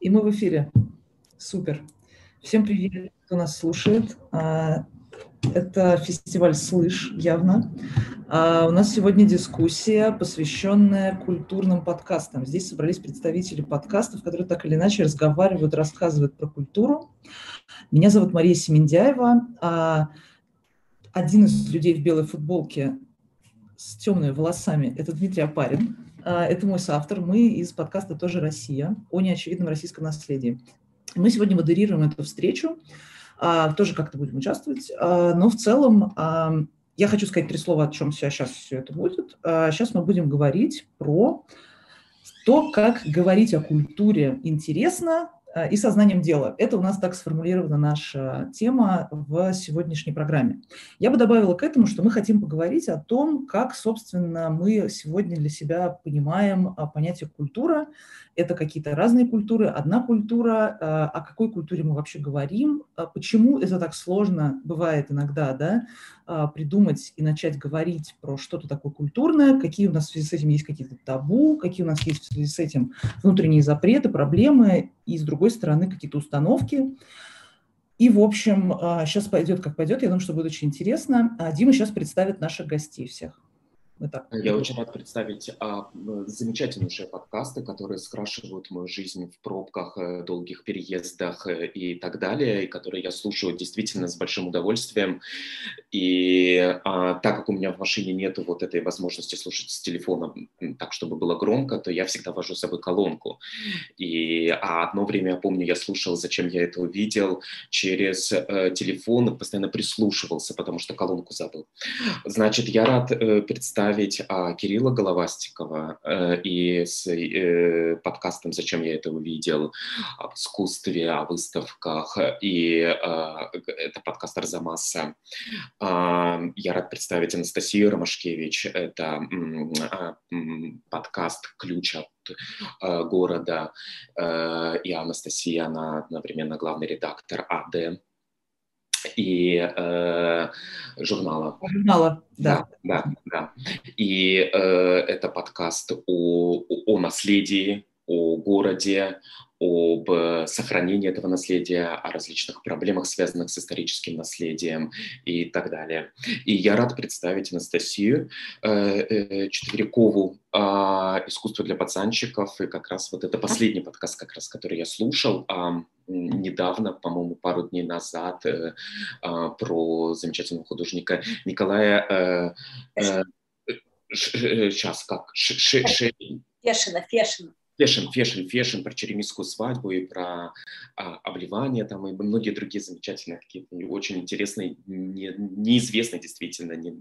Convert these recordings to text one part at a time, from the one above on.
И мы в эфире. Супер. Всем привет, кто нас слушает. А, это фестиваль «Слышь» явно. А, у нас сегодня дискуссия, посвященная культурным подкастам. Здесь собрались представители подкастов, которые так или иначе разговаривают, рассказывают про культуру. Меня зовут Мария Семендяева. А, один из людей в белой футболке с темными волосами – это Дмитрий Апарин. А, это мой соавтор. Мы из подкаста «Тоже Россия» о неочевидном российском наследии. Мы сегодня модерируем эту встречу, а, тоже как-то будем участвовать, а, но в целом я хочу сказать три слова, о чем сейчас все это будет. Сейчас мы будем говорить про то, как говорить о культуре интересно, и сознанием дела. Это у нас так сформулирована наша тема в сегодняшней программе. Я бы добавила к этому, что мы хотим поговорить о том, как, собственно, мы сегодня для себя понимаем а, понятие культура. Это какие-то разные культуры, одна культура, э, о какой культуре мы вообще говорим, а почему это так сложно бывает иногда, да, придумать и начать говорить про что-то такое культурное, какие у нас в связи с этим есть какие-то табу, какие у нас есть в связи с этим внутренние запреты, проблемы, и с другой стороны какие-то установки. И, в общем, сейчас а, пойдет, как пойдет. Я думаю, что будет очень интересно. А Дима сейчас представит наших гостей всех. Так. Я очень рад представить а, замечательнейшие подкасты, которые скрашивают мою жизнь в пробках, э, долгих переездах э, и так далее, и которые я слушаю действительно с большим удовольствием. И а, так как у меня в машине нет вот этой возможности слушать с телефона так, чтобы было громко, то я всегда вожу с собой колонку. И а одно время, я помню, я слушал, зачем я это увидел, через э, телефон постоянно прислушивался, потому что колонку забыл. Значит, я рад э, представить представить а, Кирилла Головастикова э, и с э, подкастом «Зачем я это увидел?» об искусстве, о выставках, и э, это подкаст Арзамаса. Э, я рад представить Анастасию Ромашкевич, это э, подкаст «Ключ от э, города», э, и Анастасия, она одновременно главный редактор АД и э, журнала. Журнала, да. Да, да, да. И э, это подкаст о, о наследии, о городе, об сохранении этого наследия, о различных проблемах, связанных с историческим наследием и так далее. И я рад представить Анастасию э, э, Четверякову э, «Искусство для пацанчиков». И как раз вот это последний подкаст, как раз, который я слушал э, недавно, по-моему, пару дней назад, э, э, про замечательного художника Николая... Э, э, сейчас, как? Фешина, Фешина. Фешин, Фешин, Фешин про черемисскую свадьбу и про а, обливание там и многие другие замечательные какие-то очень интересные, не, неизвестные действительно не,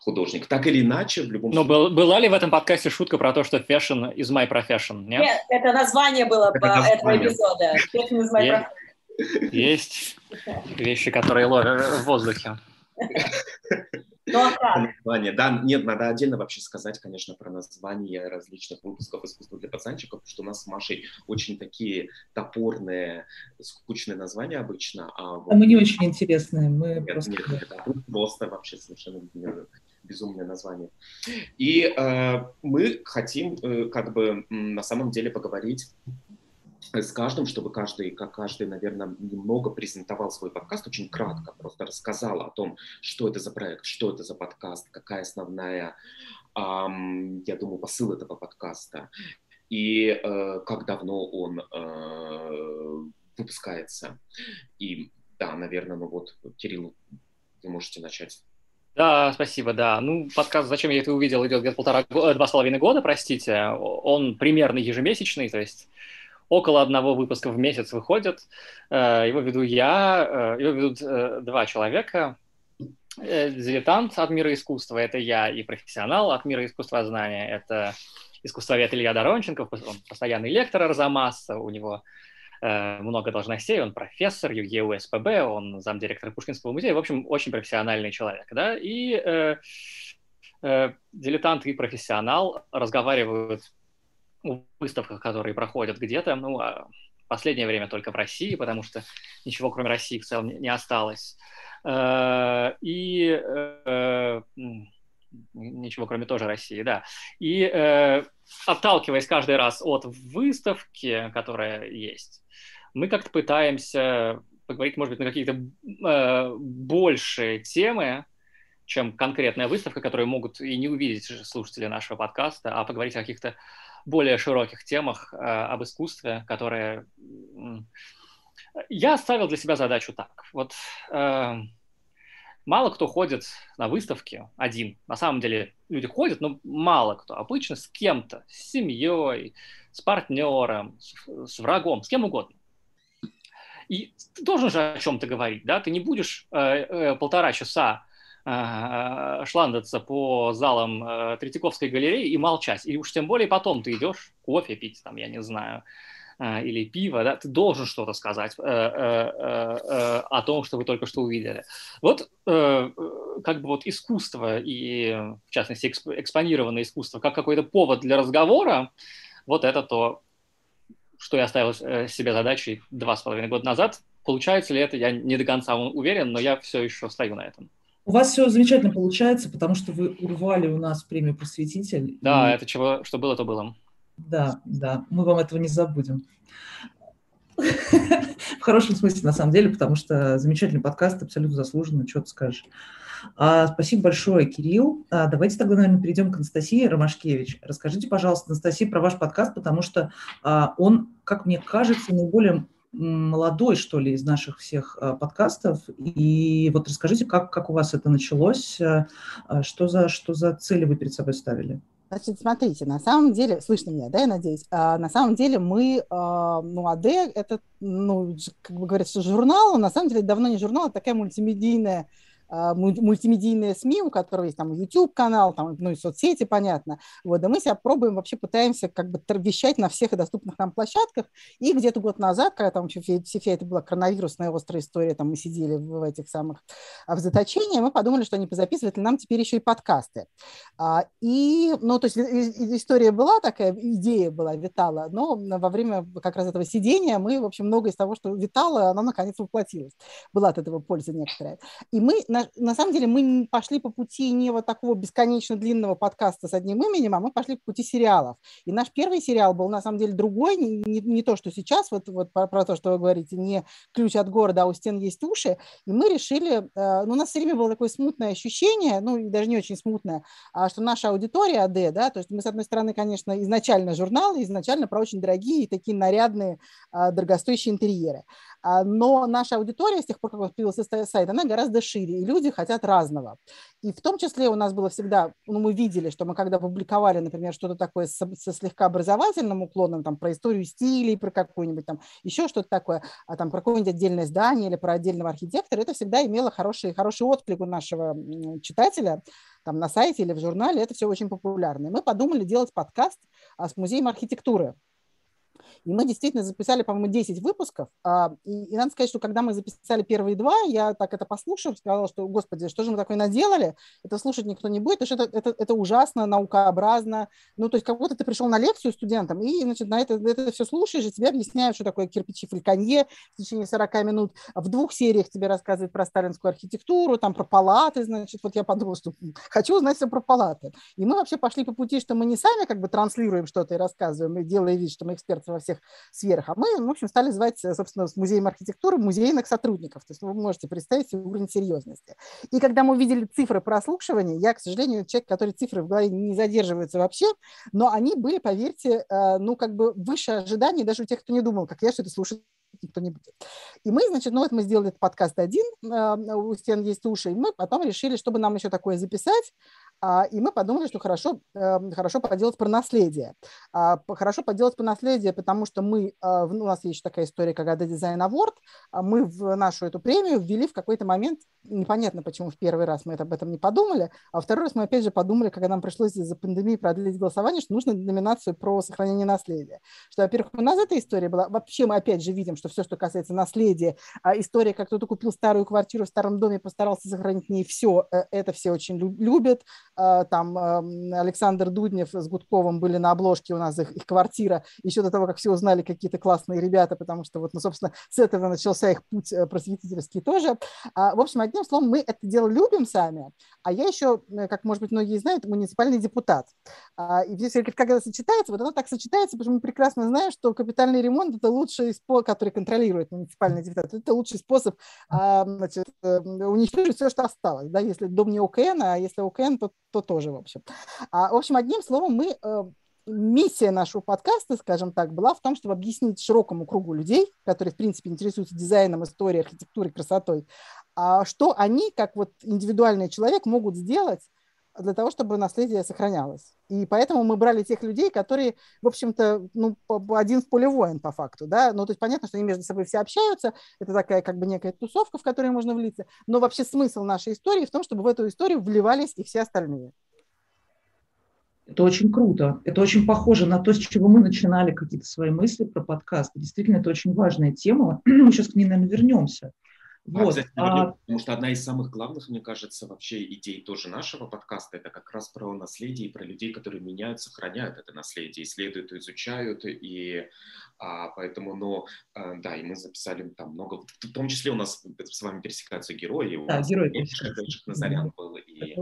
художник. Так или иначе, в любом Но случае... Был, была ли в этом подкасте шутка про то, что Fashion is my profession? Нет, нет это название было это название. этого эпизода. Fashion is my profession. Есть вещи, которые ловят в воздухе. Ну, а? Название. Да, нет, надо отдельно вообще сказать, конечно, про название различных выпусков искусства для пацанчиков, потому что у нас с Машей очень такие топорные, скучные названия обычно. А, вот... а мы не очень интересные. Мы нет, просто... Нет, это просто вообще совершенно безумное название. И э, мы хотим э, как бы на самом деле поговорить с каждым, чтобы каждый, как каждый, наверное, немного презентовал свой подкаст, очень кратко просто рассказал о том, что это за проект, что это за подкаст, какая основная, эм, я думаю, посыл этого подкаста и э, как давно он э, выпускается. И да, наверное, ну вот, Кирилл, вы можете начать. Да, спасибо, да. Ну, подкаст «Зачем я это увидел» идет где-то полтора, два с половиной года, простите. Он примерно ежемесячный, то есть около одного выпуска в месяц выходит. Э, его веду я, э, его ведут э, два человека. Дилетант от мира искусства – это я, и профессионал от мира искусствознания – это искусствовед Илья Доронченков, он постоянный лектор Арзамаса, у него много должностей, он профессор ЮГЕУ СПБ, он замдиректора Пушкинского музея, в общем, очень профессиональный человек, да, и э, э, дилетант и профессионал разговаривают выставках, которые проходят где-то, ну, а последнее время только в России, потому что ничего кроме России в целом не осталось. Э, и э, ничего кроме тоже России, да. И э, отталкиваясь каждый раз от выставки, которая есть, мы как-то пытаемся поговорить, может быть, на какие-то большие темы, чем конкретная выставка, которую могут и не увидеть слушатели нашего подкаста, а поговорить о каких-то более широких темах э, об искусстве, которые... Я ставил для себя задачу так. Вот э, мало кто ходит на выставки один. На самом деле люди ходят, но мало кто. Обычно с кем-то, с семьей, с партнером, с, с врагом, с кем угодно. И ты должен же о чем-то говорить, да? Ты не будешь э, э, полтора часа шландаться по залам э, Третьяковской галереи и молчать. И уж тем более потом ты идешь кофе пить, там, я не знаю, э, или пиво, да? Ты должен что-то сказать э, о том, что вы только что увидели. Вот как бы вот искусство и, в частности, эксп, экспонированное искусство, как какой-то повод для разговора, вот это то, что я ставил э, себе задачей два с половиной года назад. Получается ли это, я не до конца уверен, но я все еще стою на этом. У вас все замечательно получается, потому что вы урвали у нас премию «Просветитель». Да, и... это чего, что было, то было. Да, да, мы вам этого не забудем. В хорошем смысле, на самом деле, потому что замечательный подкаст, абсолютно заслуженно, что ты скажешь. А, спасибо большое, Кирилл. А, давайте тогда, наверное, перейдем к Анастасии Ромашкевич. Расскажите, пожалуйста, Анастасия, про ваш подкаст, потому что а, он, как мне кажется, наиболее молодой, что ли, из наших всех а, подкастов. И вот расскажите, как, как у вас это началось, а, а что, за, что за цели вы перед собой ставили? Значит, смотрите, на самом деле, слышно меня, да, я надеюсь, а, на самом деле мы, а, ну, АД, это, ну, как бы говорят, журнал, на самом деле давно не журнал, а такая мультимедийная мультимедийные СМИ, у которых есть там YouTube-канал, там, ну и соцсети, понятно. Вот, да мы себя пробуем, вообще пытаемся как бы вещать на всех доступных нам площадках. И где-то год назад, когда там еще вся это была коронавирусная острая история, там мы сидели в этих самых а, в заточении, мы подумали, что не позаписывать ли нам теперь еще и подкасты. А, и, ну, то есть история была такая, идея была, витала, но во время как раз этого сидения мы, в общем, много из того, что витало, оно наконец воплотилось. Была от этого польза некоторая. И мы на, на самом деле мы пошли по пути не вот такого бесконечно длинного подкаста с одним именем, а мы пошли по пути сериалов. И наш первый сериал был на самом деле другой, не, не, не то, что сейчас, вот, вот про, про то, что вы говорите, не ключ от города, а у стен есть уши. И мы решили, э, ну, у нас все время было такое смутное ощущение, ну, даже не очень смутное, а, что наша аудитория АД, да, то есть мы, с одной стороны, конечно, изначально журналы, изначально про очень дорогие и такие нарядные, э, дорогостоящие интерьеры. А, но наша аудитория с тех пор, как появился сайт, она гораздо шире, и люди хотят разного. И в том числе у нас было всегда, ну, мы видели, что мы когда публиковали, например, что-то такое со, со слегка образовательным уклоном, там, про историю стилей, про какую-нибудь там, еще что-то такое, а там про какое-нибудь отдельное здание или про отдельного архитектора, это всегда имело хороший, хороший отклик у нашего читателя, там на сайте или в журнале, это все очень популярно. И мы подумали делать подкаст а, с музеем архитектуры. И мы действительно записали, по-моему, 10 выпусков. А, и, и надо сказать, что когда мы записали первые два, я так это послушав, сказала, что, господи, что же мы такое наделали? Это слушать никто не будет, потому что это, это, это ужасно, наукообразно. Ну, то есть как будто ты пришел на лекцию студентам, и, значит, на это, это все слушаешь, и тебе объясняют, что такое кирпичи фальконье в течение 40 минут. В двух сериях тебе рассказывают про сталинскую архитектуру, там про палаты, значит, вот я подумала, что хочу узнать все про палаты. И мы вообще пошли по пути, что мы не сами как бы транслируем что-то и рассказываем, и делая вид, что мы эксперты во всех сферах. А мы, в общем, стали звать, собственно, с музеем архитектуры музейных сотрудников. То есть вы можете представить уровень серьезности. И когда мы увидели цифры прослушивания, я, к сожалению, человек, который цифры в голове не задерживается вообще, но они были, поверьте, э, ну, как бы выше ожиданий даже у тех, кто не думал, как я, что это слушать никто не будет. И мы, значит, ну вот мы сделали этот подкаст один, э, у стен есть уши, и мы потом решили, чтобы нам еще такое записать, и мы подумали, что хорошо, эм, хорошо поделать про наследие. А, хорошо поделать про наследие, потому что мы, а, у нас есть такая история, как AD Design Award, мы в нашу эту премию ввели в какой-то момент, непонятно, почему в первый раз мы об этом не подумали, а второй раз мы опять же подумали, когда нам пришлось из-за пандемии продлить голосование, что нужно номинацию про сохранение наследия. Что, во-первых, у нас эта история была, вообще мы опять же видим, что все, что касается наследия, история, как кто-то купил старую квартиру в старом доме, постарался сохранить в ней все, э, это все очень любят, там эм, Александр Дуднев с Гудковым были на обложке у нас их, их квартира, еще до того, как все узнали какие-то классные ребята, потому что вот, ну, собственно, с этого начался их путь просветительский тоже. А, в общем, одним словом, мы это дело любим сами, а я еще, как, может быть, многие знают, муниципальный депутат. А, и здесь, это сочетается, вот оно так сочетается, потому что мы прекрасно знаем, что капитальный ремонт – это лучший способ, который контролирует муниципальный депутат, это лучший способ а, значит, э, уничтожить все, что осталось. Да? Если дом не ОКН, а если ОКН, то, то тоже, в общем. А, в общем, одним словом, мы э, миссия нашего подкаста, скажем так, была в том, чтобы объяснить широкому кругу людей, которые, в принципе, интересуются дизайном, историей, архитектурой, красотой, а что они, как вот индивидуальный человек, могут сделать для того, чтобы наследие сохранялось. И поэтому мы брали тех людей, которые, в общем-то, ну, один в поле воин по факту, да, ну, то есть понятно, что они между собой все общаются, это такая как бы некая тусовка, в которой можно влиться, но вообще смысл нашей истории в том, чтобы в эту историю вливались и все остальные. Это очень круто. Это очень похоже на то, с чего мы начинали какие-то свои мысли про подкаст. Действительно, это очень важная тема. Мы сейчас к ней, наверное, вернемся. Вот. А, потому что одна из самых главных, мне кажется, вообще идей тоже нашего подкаста, это как раз про наследие и про людей, которые меняют, сохраняют это наследие, исследуют, изучают, и а, поэтому, но, а, да, и мы записали там много, в том числе у нас с вами пересекаются герои, у да, нас герои Назарян был, и,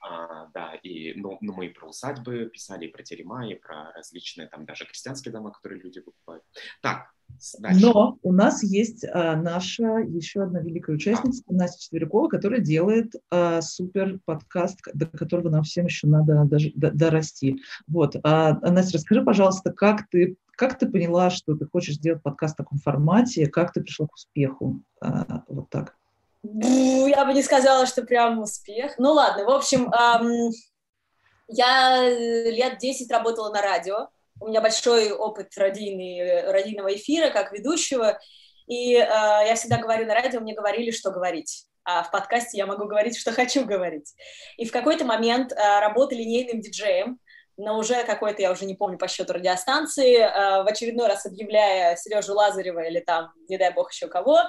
а, да, и, ну, ну, мы и про усадьбы писали, и про терема, и про различные там даже крестьянские дома, которые люди покупают. Так, Но у нас есть а, наша еще одна великая участница, Настя Четверякова, которая делает а, супер подкаст, до которого нам всем еще надо даже до, дорасти. Вот. А, Настя, расскажи, пожалуйста, как ты, как ты поняла, что ты хочешь сделать подкаст в таком формате, как ты пришла к успеху? А, вот так. Я бы не сказала, что прям успех. Ну ладно, в общем, эм, я лет 10 работала на радио, у меня большой опыт радийный, радийного эфира как ведущего, и э, я всегда говорю на радио, мне говорили, что говорить. А в подкасте я могу говорить, что хочу говорить. И в какой-то момент э, работа линейным диджеем, на уже какой-то, я уже не помню по счету радиостанции, э, в очередной раз объявляя Сережу Лазарева или там, не дай бог, еще кого,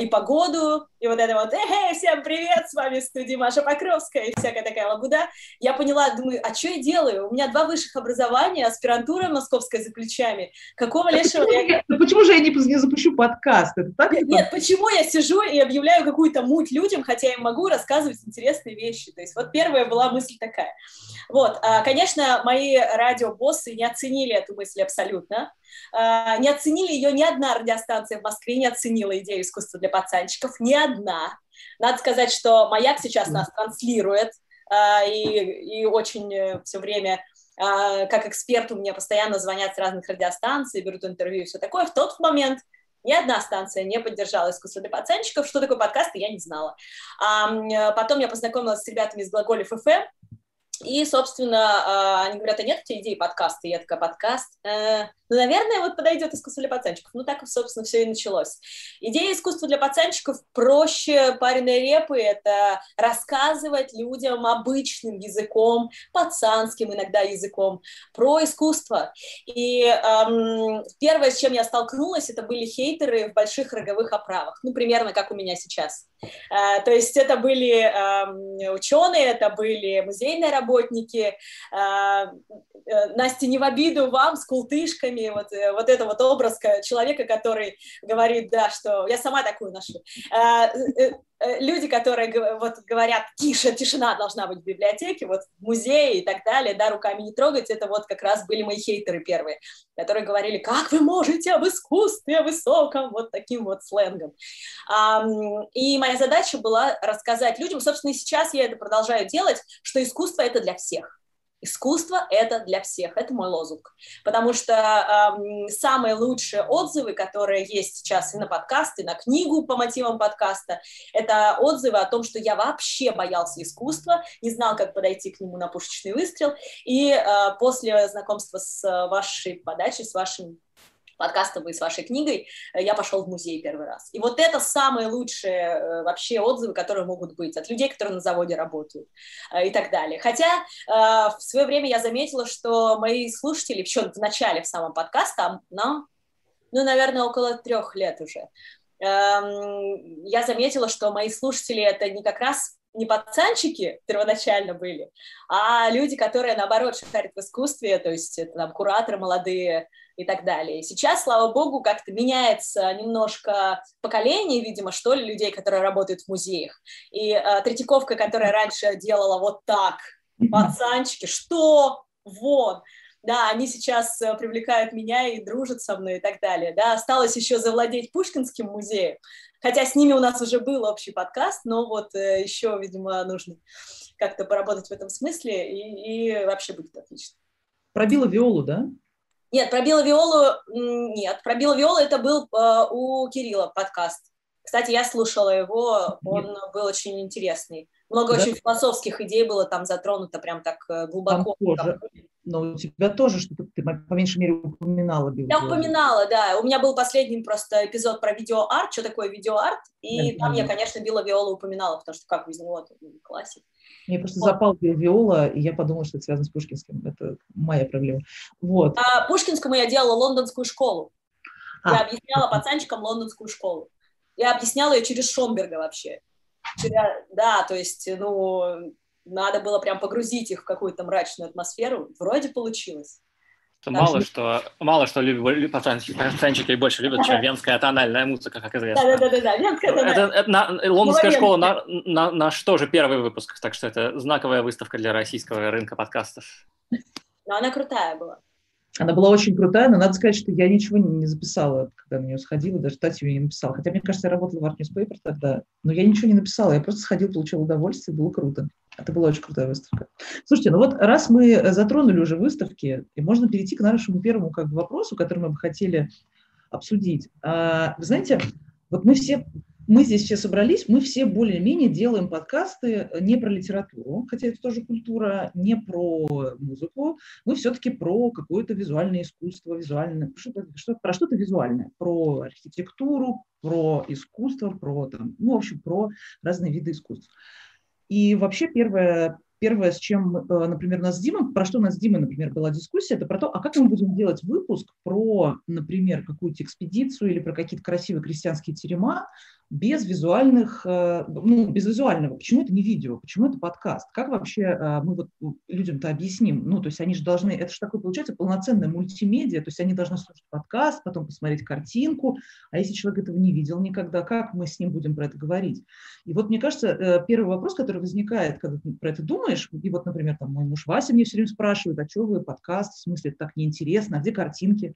и погоду, и вот это вот, эй, всем привет, с вами в студии Маша Покровская, и всякая такая лабуда, я поняла, думаю, а что я делаю? У меня два высших образования, аспирантура московская за плечами, какого да лешего почему, я... Да почему же я не, не запущу подкаст? Это так, нет, нет, почему я сижу и объявляю какую-то муть людям, хотя я могу рассказывать интересные вещи? То есть вот первая была мысль такая. Вот, а, конечно, мои радиобоссы не оценили эту мысль абсолютно. А, не оценили ее ни одна радиостанция в Москве, не оценила идею искусства для пацанчиков, ни одна. Надо сказать, что «Маяк» сейчас нас транслирует, а, и, и очень э, все время как эксперту мне постоянно звонят с разных радиостанций, берут интервью и все такое. В тот момент ни одна станция не поддержала искусство для пацанчиков. Что такое подкаст, я не знала. А потом я познакомилась с ребятами из Глаголев ФМ, и, собственно, а, они говорят, а нет у тебя идеи подкаста? И я такая, подкаст? Э, ну, наверное, вот подойдет искусство для пацанчиков. Ну, так, собственно, все и началось. Идея искусства для пацанчиков проще пареной репы. Это рассказывать людям обычным языком, пацанским иногда языком, про искусство. И эм, первое, с чем я столкнулась, это были хейтеры в больших роговых оправах. Ну, примерно как у меня сейчас. Э, то есть это были э, ученые, это были музейные работники. Э, э, Настя, не в обиду вам с култышками, вот, э, вот это вот образ человека, который говорит, да, что я сама такую ношу. Э, э, э, люди, которые вот говорят, тише, тишина должна быть в библиотеке, вот в музее и так далее, да, руками не трогать, это вот как раз были мои хейтеры первые, которые говорили, как вы можете об искусстве, о высоком, вот таким вот сленгом. И моя задача была рассказать людям, собственно, и сейчас я это продолжаю делать, что искусство — это для всех. Искусство – это для всех, это мой лозунг. Потому что э, самые лучшие отзывы, которые есть сейчас и на подкасты, и на книгу по мотивам подкаста, это отзывы о том, что я вообще боялся искусства, не знал, как подойти к нему на пушечный выстрел. И э, после знакомства с вашей подачей, с вашим подкастом и с вашей книгой, э, я пошел в музей первый раз. И вот это самые лучшие э, вообще отзывы, которые могут быть от людей, которые на заводе работают э, и так далее. Хотя в свое время я заметила, что мои слушатели еще в начале, в самом подкаста, нам, ну, наверное, около трех лет уже, эм, я заметила, что мои слушатели это не как раз не пацанчики первоначально были, а люди, которые, наоборот, шарят в искусстве, то есть это там кураторы молодые и так далее. Сейчас, слава богу, как-то меняется немножко поколение, видимо, что ли, людей, которые работают в музеях. И э, Третьяковка, которая раньше делала вот так, пацанчики, что? Вон да, они сейчас э, привлекают меня и дружат со мной и так далее, да, осталось еще завладеть Пушкинским музеем, хотя с ними у нас уже был общий подкаст, но вот э, еще, видимо, нужно как-то поработать в этом смысле, и, и вообще будет отлично. Пробила виолу, да? Нет, пробила виолу, нет, пробила виолу, это был э, у Кирилла подкаст. Кстати, я слушала его, он нет. был очень интересный. Много да? очень философских идей было там затронуто прям так э, глубоко. Там тоже. Но у тебя тоже что-то, ты по меньшей мере упоминала. Я упоминала, да. У меня был последний просто эпизод про видеоарт, что такое видеоарт, и да, там да. я, конечно, Била Виола упоминала, потому что как без него, это классик. Мне просто вот. запал Виола, и я подумала, что это связано с Пушкинским. Это моя проблема. Вот. А Пушкинскому я делала лондонскую школу. А. Я объясняла пацанчикам лондонскую школу. Я объясняла ее через Шомберга вообще. Да, то есть, ну, надо было прям погрузить их в какую-то мрачную атмосферу. Вроде получилось. мало что, мало что любят, пацанчики, пацанчики больше любят, чем венская тональная музыка, как известно. Да-да-да, венская тональная. Это, это, на, лондонская школа на, на, наш тоже первый выпуск, так что это знаковая выставка для российского рынка подкастов. Но она крутая была. Она была очень крутая, но надо сказать, что я ничего не записала, когда на нее сходила, даже статью не написала. Хотя, мне кажется, я работала в Art Newspaper тогда, но я ничего не написала, я просто сходила, получила удовольствие, было круто. Это была очень крутая выставка. Слушайте, ну вот раз мы затронули уже выставки, и можно перейти к нашему первому как бы, вопросу, который мы бы хотели обсудить. А, вы знаете, вот мы все мы здесь все собрались, мы все более-менее делаем подкасты не про литературу, хотя это тоже культура, не про музыку, мы все-таки про какое-то визуальное искусство, визуальное, что-то, что, про что-то визуальное, про архитектуру, про искусство, про, там, ну, в общем, про разные виды искусств. И вообще первое, Первое, с чем, э, например, у нас с Димой, про что у нас с Димой, например, была дискуссия, это про то, а как мы будем делать выпуск про, например, какую-то экспедицию или про какие-то красивые крестьянские терема, без визуальных, э, ну, без визуального. Почему это не видео? Почему это подкаст? Как вообще э, мы вот людям-то объясним? Ну, то есть они же должны, это же такое получается полноценная мультимедиа, то есть они должны слушать подкаст, потом посмотреть картинку, а если человек этого не видел никогда, как мы с ним будем про это говорить? И вот мне кажется, э, первый вопрос, который возникает, когда ты про это думаешь, и вот, например, там мой муж Вася мне все время спрашивает, а что вы подкаст, в смысле, это так неинтересно, а где картинки?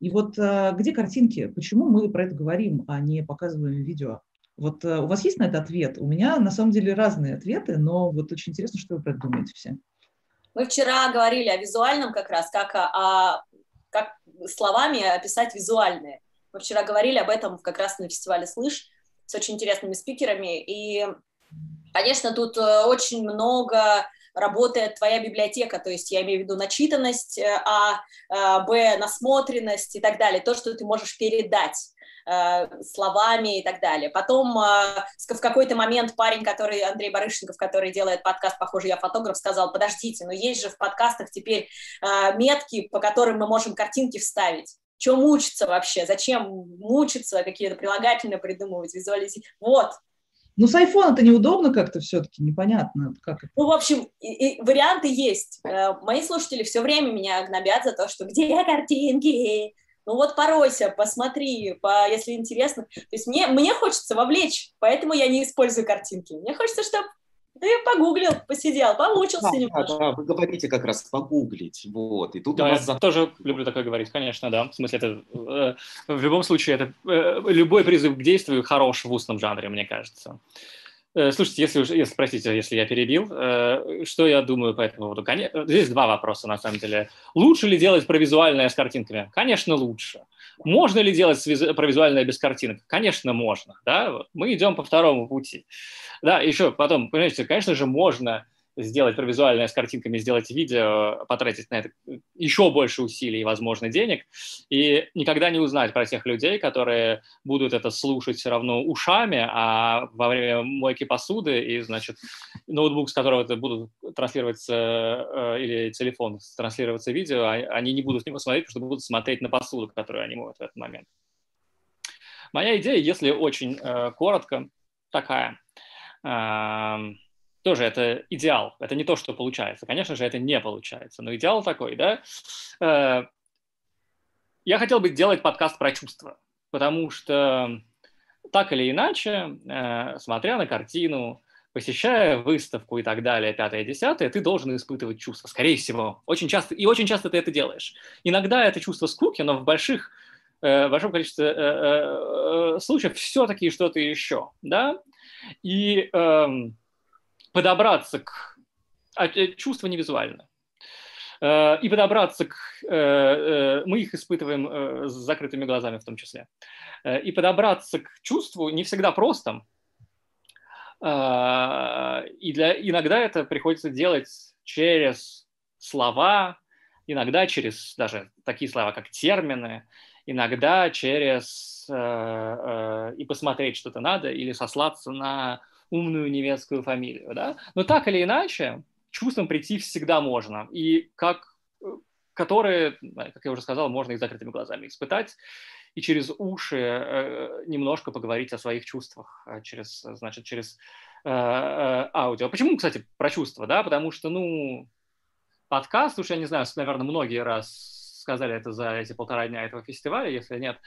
И вот э, где картинки? Почему мы про это говорим, а не показываем видео? Вот э, у вас есть на это ответ? У меня на самом деле разные ответы, но вот очень интересно, что вы про это думаете все. Мы вчера говорили о визуальном как раз, как, о, как словами описать визуальное. Мы вчера говорили об этом как раз на фестивале «Слышь» с очень интересными спикерами. И, конечно, тут э, очень много работает твоя библиотека, то есть я имею в виду начитанность, э, а, а б, насмотренность и так далее, то, что ты можешь передать э, словами и так далее. Потом э, в какой-то момент парень, который, Андрей Барышников, который делает подкаст «Похоже, я фотограф», сказал, подождите, но есть же в подкастах теперь метки, по которым мы можем картинки вставить. Чем мучиться вообще? Зачем мучиться, какие-то прилагательные придумывать, визуализировать? Вот, ну, с айфона это неудобно как-то все-таки, непонятно. Как это. Ну, в общем, и, и варианты есть. Э, мои слушатели все время меня гнобят за то, что где картинки? Ну вот поройся, посмотри, по, если интересно. То есть мне, мне хочется вовлечь, поэтому я не использую картинки. Мне хочется, чтобы ты погуглил, посидел, помучился да, немножко. Да, вы говорите как раз погуглить, вот, и тут да, вас... я тоже люблю такое говорить, конечно, да, в смысле, это, э, в любом случае, это э, любой призыв к действию хорош в устном жанре, мне кажется. Э, слушайте, если, если, простите, если я перебил, э, что я думаю по этому поводу? Здесь два вопроса, на самом деле. Лучше ли делать провизуальное с картинками? Конечно, лучше. Можно ли делать провизуальное без картинок? Конечно, можно. Да? Мы идем по второму пути. Да, еще потом, понимаете, конечно же, можно сделать провизуальное с картинками, сделать видео, потратить на это еще больше усилий и, возможно, денег, и никогда не узнать про тех людей, которые будут это слушать все равно ушами, а во время мойки посуды и, значит, ноутбук, с которого это будут транслироваться, э, или телефон транслироваться видео, а, они не будут с него смотреть, потому что будут смотреть на посуду, которую они моют в этот момент. Моя идея, если очень э, коротко, такая – тоже это идеал, это не то, что получается. Конечно же, это не получается, но идеал такой, да. Э, я хотел бы делать подкаст про чувства, потому что так или иначе, э, смотря на картину, посещая выставку и так далее, пятое, десятое, ты должен испытывать чувства, скорее всего. Очень часто, и очень часто ты это делаешь. Иногда это чувство скуки, но в больших, э, большом количестве случаев все-таки что-то еще, да? И э, подобраться к... А, э, чувство не визуально. Э, и подобраться к... Э, мы их испытываем с закрытыми глазами в том числе. И подобраться к чувству не всегда просто, и для, иногда это приходится делать через слова, иногда через даже такие слова, как термины, иногда через и посмотреть что-то надо, или сослаться на умную немецкую фамилию. Да? Но так или иначе, чувством прийти всегда можно. И как э, которые, как я уже сказал, можно и закрытыми глазами испытать и через уши э, немножко поговорить о своих чувствах, а через, значит, через э, аудио. Почему, кстати, про чувства, да? Потому что, ну, подкаст, уж я не знаю, наверное, многие раз сказали это за эти полтора дня этого фестиваля, если нет,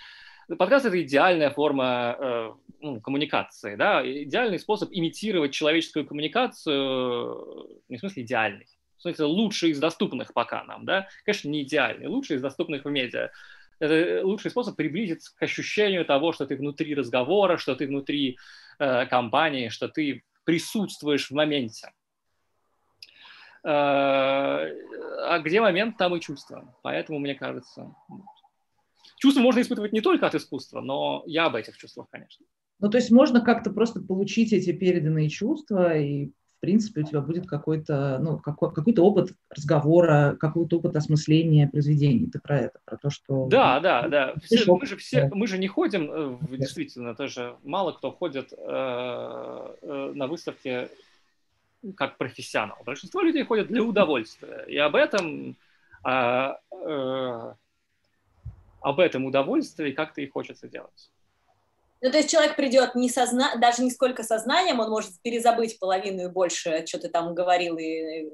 Подкаст — это идеальная форма э, ну, коммуникации, да, идеальный способ имитировать человеческую коммуникацию, не в смысле идеальный, в смысле лучший из доступных пока нам, да, конечно, не идеальный, лучший из доступных в медиа это лучший способ приблизиться к ощущению того, что ты внутри разговора, что ты внутри э, компании, что ты присутствуешь в моменте. Э, а где момент, там и чувство. Поэтому, мне кажется, чувство можно испытывать не только от искусства, но я об этих чувствах, конечно. Ну, то есть можно как-то просто получить эти переданные чувства и в принципе, у тебя будет какой-то, ну, какой, какой-то опыт разговора, какой-то опыт осмысления произведений. Ты про это, про то, что... Да, да, да. Все, мы, же все, мы же не ходим, э, действительно, тоже мало кто ходит э, э, на выставки как профессионал. Большинство людей ходят для удовольствия. И об этом, э, э, об этом удовольствии как-то и хочется делать. Ну, то есть человек придет не созна... даже не сколько сознанием, он может перезабыть половину и больше, что ты там говорил и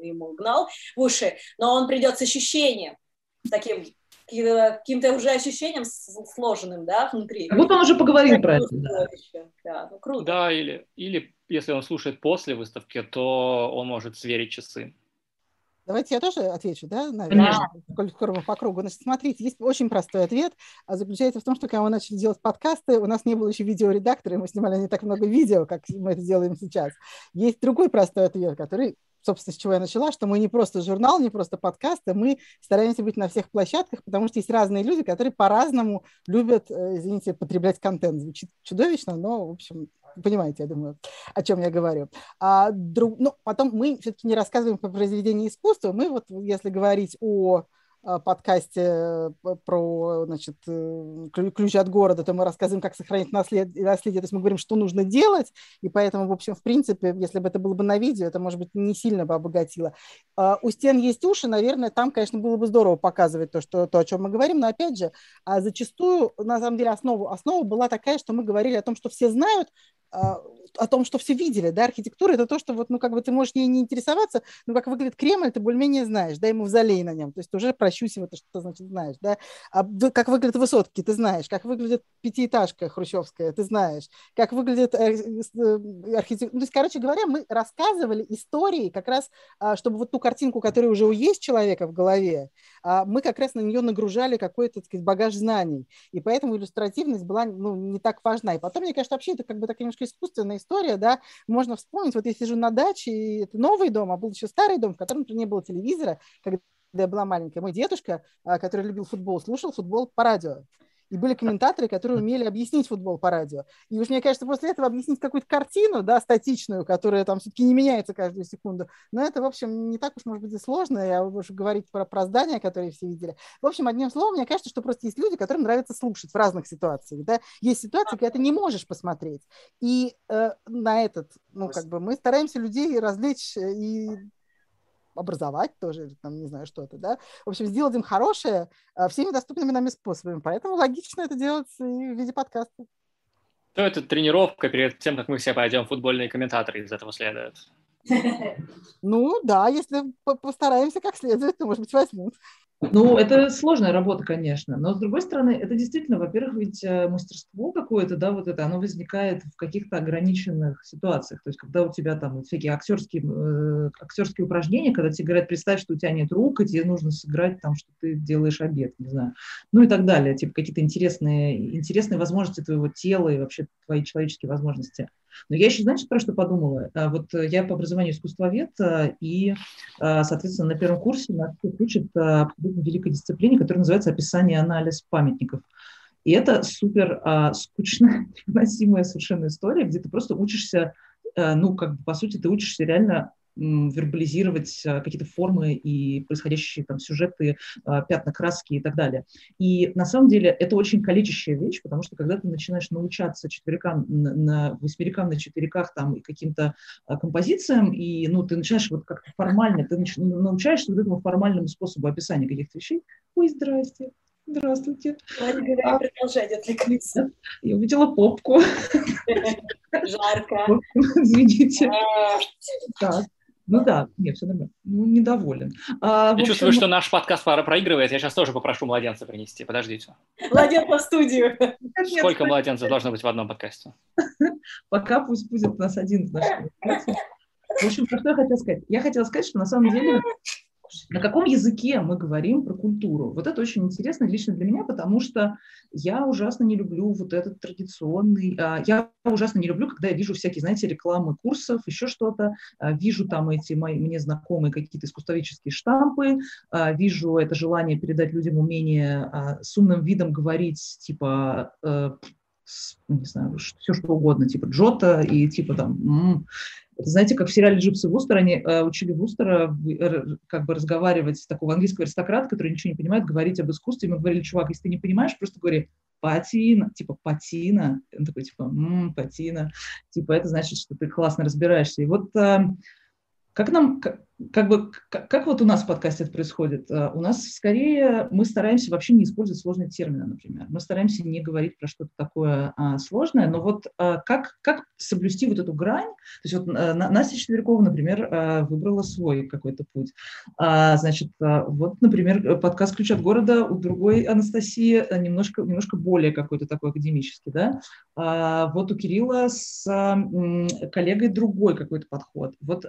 ему гнал в уши, но он придет с ощущением, с таким каким-то уже ощущением сложенным, да, внутри. Как будто он уже поговорил про это. Да, да ну, круто. Да, или, или если он слушает после выставки, то он может сверить часы. Давайте я тоже отвечу, да, наверное, скоро по кругу. Значит, смотрите, есть очень простой ответ. А заключается в том, что когда мы начали делать подкасты, у нас не было еще видеоредактора, и мы снимали не так много видео, как мы это делаем сейчас. Есть другой простой ответ, который собственно, с чего я начала, что мы не просто журнал, не просто подкасты, мы стараемся быть на всех площадках, потому что есть разные люди, которые по-разному любят, э, извините, потреблять контент. Звучит чудовищно, но, в общем, понимаете, я думаю, о чем я говорю. А, друг, ну, потом мы все-таки не рассказываем про произведение искусства, мы вот, если говорить о Э, подкасте э, про значит, э, ключ от города, то мы рассказываем, как сохранить наслед... наследие, то есть мы говорим, что нужно делать, и поэтому, в общем, в принципе, если бы это было бы на видео, это, может быть, не сильно бы обогатило. А у стен есть уши, наверное, там, конечно, было бы здорово показывать то, что, то о чем мы говорим, но, опять же, а зачастую, на самом деле, основа, основа была такая, что мы говорили о том, что все знают, а, о том, что все видели, да, архитектура это то, что вот, ну, как бы ты можешь ей не интересоваться, но как выглядит Кремль, ты более-менее знаешь, да, и мавзолей на нем, то есть ты уже про Щусева ты что значит знаешь, да, а как выглядят высотки, ты знаешь, как выглядит пятиэтажка хрущевская, ты знаешь, как выглядит э, э, архитектура, ну, то есть, короче говоря, мы рассказывали истории как раз, а, чтобы вот ту картинку, которая уже есть человека в голове, а, мы как раз на нее нагружали какой-то, так сказать, багаж знаний, и поэтому иллюстративность была, ну, не так важна, и потом, мне кажется, вообще это как бы так немножко искусственная история, да, можно вспомнить, вот я сижу на даче, и это новый дом, а был еще старый дом, в котором, например, не было телевизора, когда я была маленькая. Мой дедушка, а, который любил футбол, слушал футбол по радио. И были комментаторы, которые умели объяснить футбол по радио. И уж мне кажется, после этого объяснить какую-то картину, да, статичную, которая там все-таки не меняется каждую секунду, но это, в общем, не так уж, может быть, и сложно. Я уже говорить про, про здания, которые все видели. В общем, одним словом, мне кажется, что просто есть люди, которым нравится слушать в разных ситуациях, да. Есть ситуации, когда ты не можешь посмотреть. И э, на этот, ну, как бы мы стараемся людей развлечь э, и образовать тоже, там, не знаю, что-то, да. В общем, сделать им хорошее а, всеми доступными нами способами. Поэтому логично это делать и в виде подкаста. Ну, это тренировка перед тем, как мы все пойдем футбольные комментаторы из этого следует. Ну да, если постараемся как следует, то, может быть, возьмут. Ну, это сложная работа, конечно, но с другой стороны, это действительно, во-первых, ведь э, мастерство какое-то, да, вот это, оно возникает в каких-то ограниченных ситуациях, то есть когда у тебя там всякие актерские, э, актерские упражнения, когда тебе говорят, представь, что у тебя нет рук, и тебе нужно сыграть там, что ты делаешь обед, не знаю, ну и так далее, типа какие-то интересные, интересные возможности твоего тела и вообще твои человеческие возможности. Но я еще, знаете, про что подумала? А, вот э, я по образованию искусствовед, э, и, а, соответственно, на первом курсе нас учат э, абсолютно великой дисциплине, которая называется описание и анализ памятников. И это супер а, скучная, невыносимая совершенно история, где ты просто учишься, ну, как бы, по сути, ты учишься реально вербализировать а, какие-то формы и происходящие там сюжеты, а, пятна краски и так далее. И на самом деле это очень калечащая вещь, потому что когда ты начинаешь научаться четверикам, на восьмерикам, на четвериках там и каким-то а, композициям, и ну, ты начинаешь вот как-то формально, ты научаешься вот этому формальному способу описания каких-то вещей. Ой, здрасте, Здравствуйте. А, продолжать отвлекаться. Я увидела попку. Жарко. Извините. Так. Ну да, нет, все нормально. Ну, недоволен. А, я общем... чувствую, что наш подкаст пара проигрывает. Я сейчас тоже попрошу младенца принести. Подождите. Младенца в студию. Сколько младенцев должно быть в одном подкасте? Пока пусть будет у нас один в нашем подкасте. В общем, что я хотела сказать? Я хотела сказать, что на самом деле на каком языке мы говорим про культуру? Вот это очень интересно лично для меня, потому что я ужасно не люблю вот этот традиционный... А, я ужасно не люблю, когда я вижу всякие, знаете, рекламы курсов, еще что-то, а, вижу там эти мои, мне знакомые какие-то искусствоведческие штампы, а, вижу это желание передать людям умение с умным видом говорить, типа, э, не знаю, все что угодно, типа Джота и типа там это, знаете, как в сериале «Джипсы Вустер», они э, учили Вустера как бы разговаривать такого английского аристократа, который ничего не понимает, говорить об искусстве. Мы говорили, чувак, если ты не понимаешь, просто говори патина, типа патина. Он такой, типа, м-м, патина. Типа это значит, что ты классно разбираешься. И вот э, как нам, как, как бы, как, как вот у нас в подкасте это происходит? Uh, у нас скорее мы стараемся вообще не использовать сложные термины, например. Мы стараемся не говорить про что-то такое uh, сложное, но вот uh, как, как соблюсти вот эту грань? То есть вот Настя Четверякова, например, выбрала свой какой-то путь. Значит, вот, например, подкаст «Ключ от города» у другой Анастасии немножко, немножко более какой-то такой академический, да? Вот у Кирилла с коллегой другой какой-то подход. Вот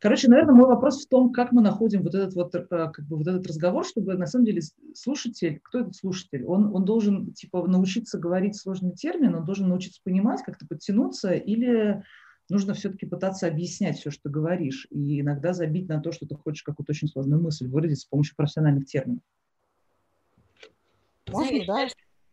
Короче, наверное, мой вопрос в том, как мы находим вот этот вот, э, как бы вот этот разговор, чтобы на самом деле слушатель, кто этот слушатель, он, он должен типа научиться говорить сложный термин, он должен научиться понимать, как-то подтянуться, или нужно все-таки пытаться объяснять все, что ты говоришь, и иногда забить на то, что ты хочешь какую-то очень сложную мысль выразить с помощью профессиональных терминов. Можно, да?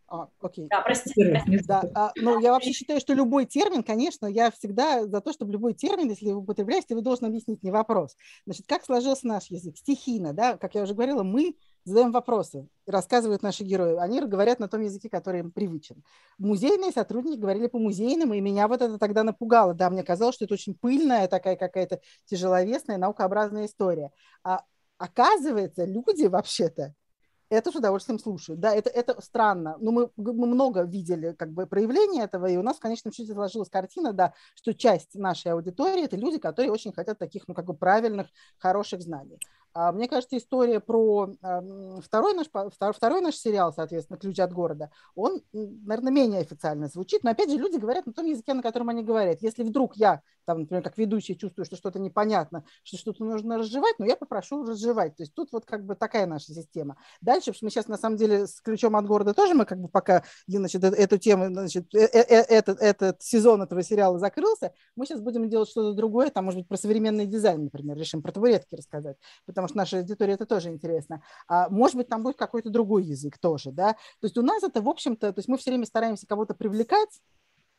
А, окей. Да, простите. Да, а, ну, я вообще считаю, что любой термин, конечно, я всегда за то, чтобы любой термин, если вы употребляете, вы должны объяснить, не вопрос. Значит, как сложился наш язык? Стихийно, да, как я уже говорила, мы задаем вопросы, рассказывают наши герои. Они говорят на том языке, который им привычен. Музейные сотрудники говорили по музейным, и меня вот это тогда напугало. Да, мне казалось, что это очень пыльная такая какая-то тяжеловесная наукообразная история. А оказывается, люди вообще-то это с удовольствием слушают. Да, это, это странно. Но мы, мы много видели как бы проявления этого, и у нас в конечном счете сложилась картина, да, что часть нашей аудитории – это люди, которые очень хотят таких, ну, как бы правильных, хороших знаний. А мне кажется, история про э, второй, наш, второй, наш сериал, соответственно, «Ключ от города», он, наверное, менее официально звучит, но, опять же, люди говорят на том языке, на котором они говорят. Если вдруг я, там, например, как ведущий, чувствую, что что-то непонятно, что что-то нужно разжевать, ну, я попрошу разжевать. То есть тут вот как бы такая наша система. Дальше, мы сейчас, на самом деле, с «Ключом от города» тоже мы как бы пока, значит, э, эту тему, значит, э, э, этот, этот сезон этого сериала закрылся, мы сейчас будем делать что-то другое, там, может быть, про современный дизайн, например, решим про табуретки рассказать, потому потому что нашей аудитории это тоже интересно. А, может быть, там будет какой-то другой язык тоже, да. То есть у нас это, в общем-то, то есть мы все время стараемся кого-то привлекать,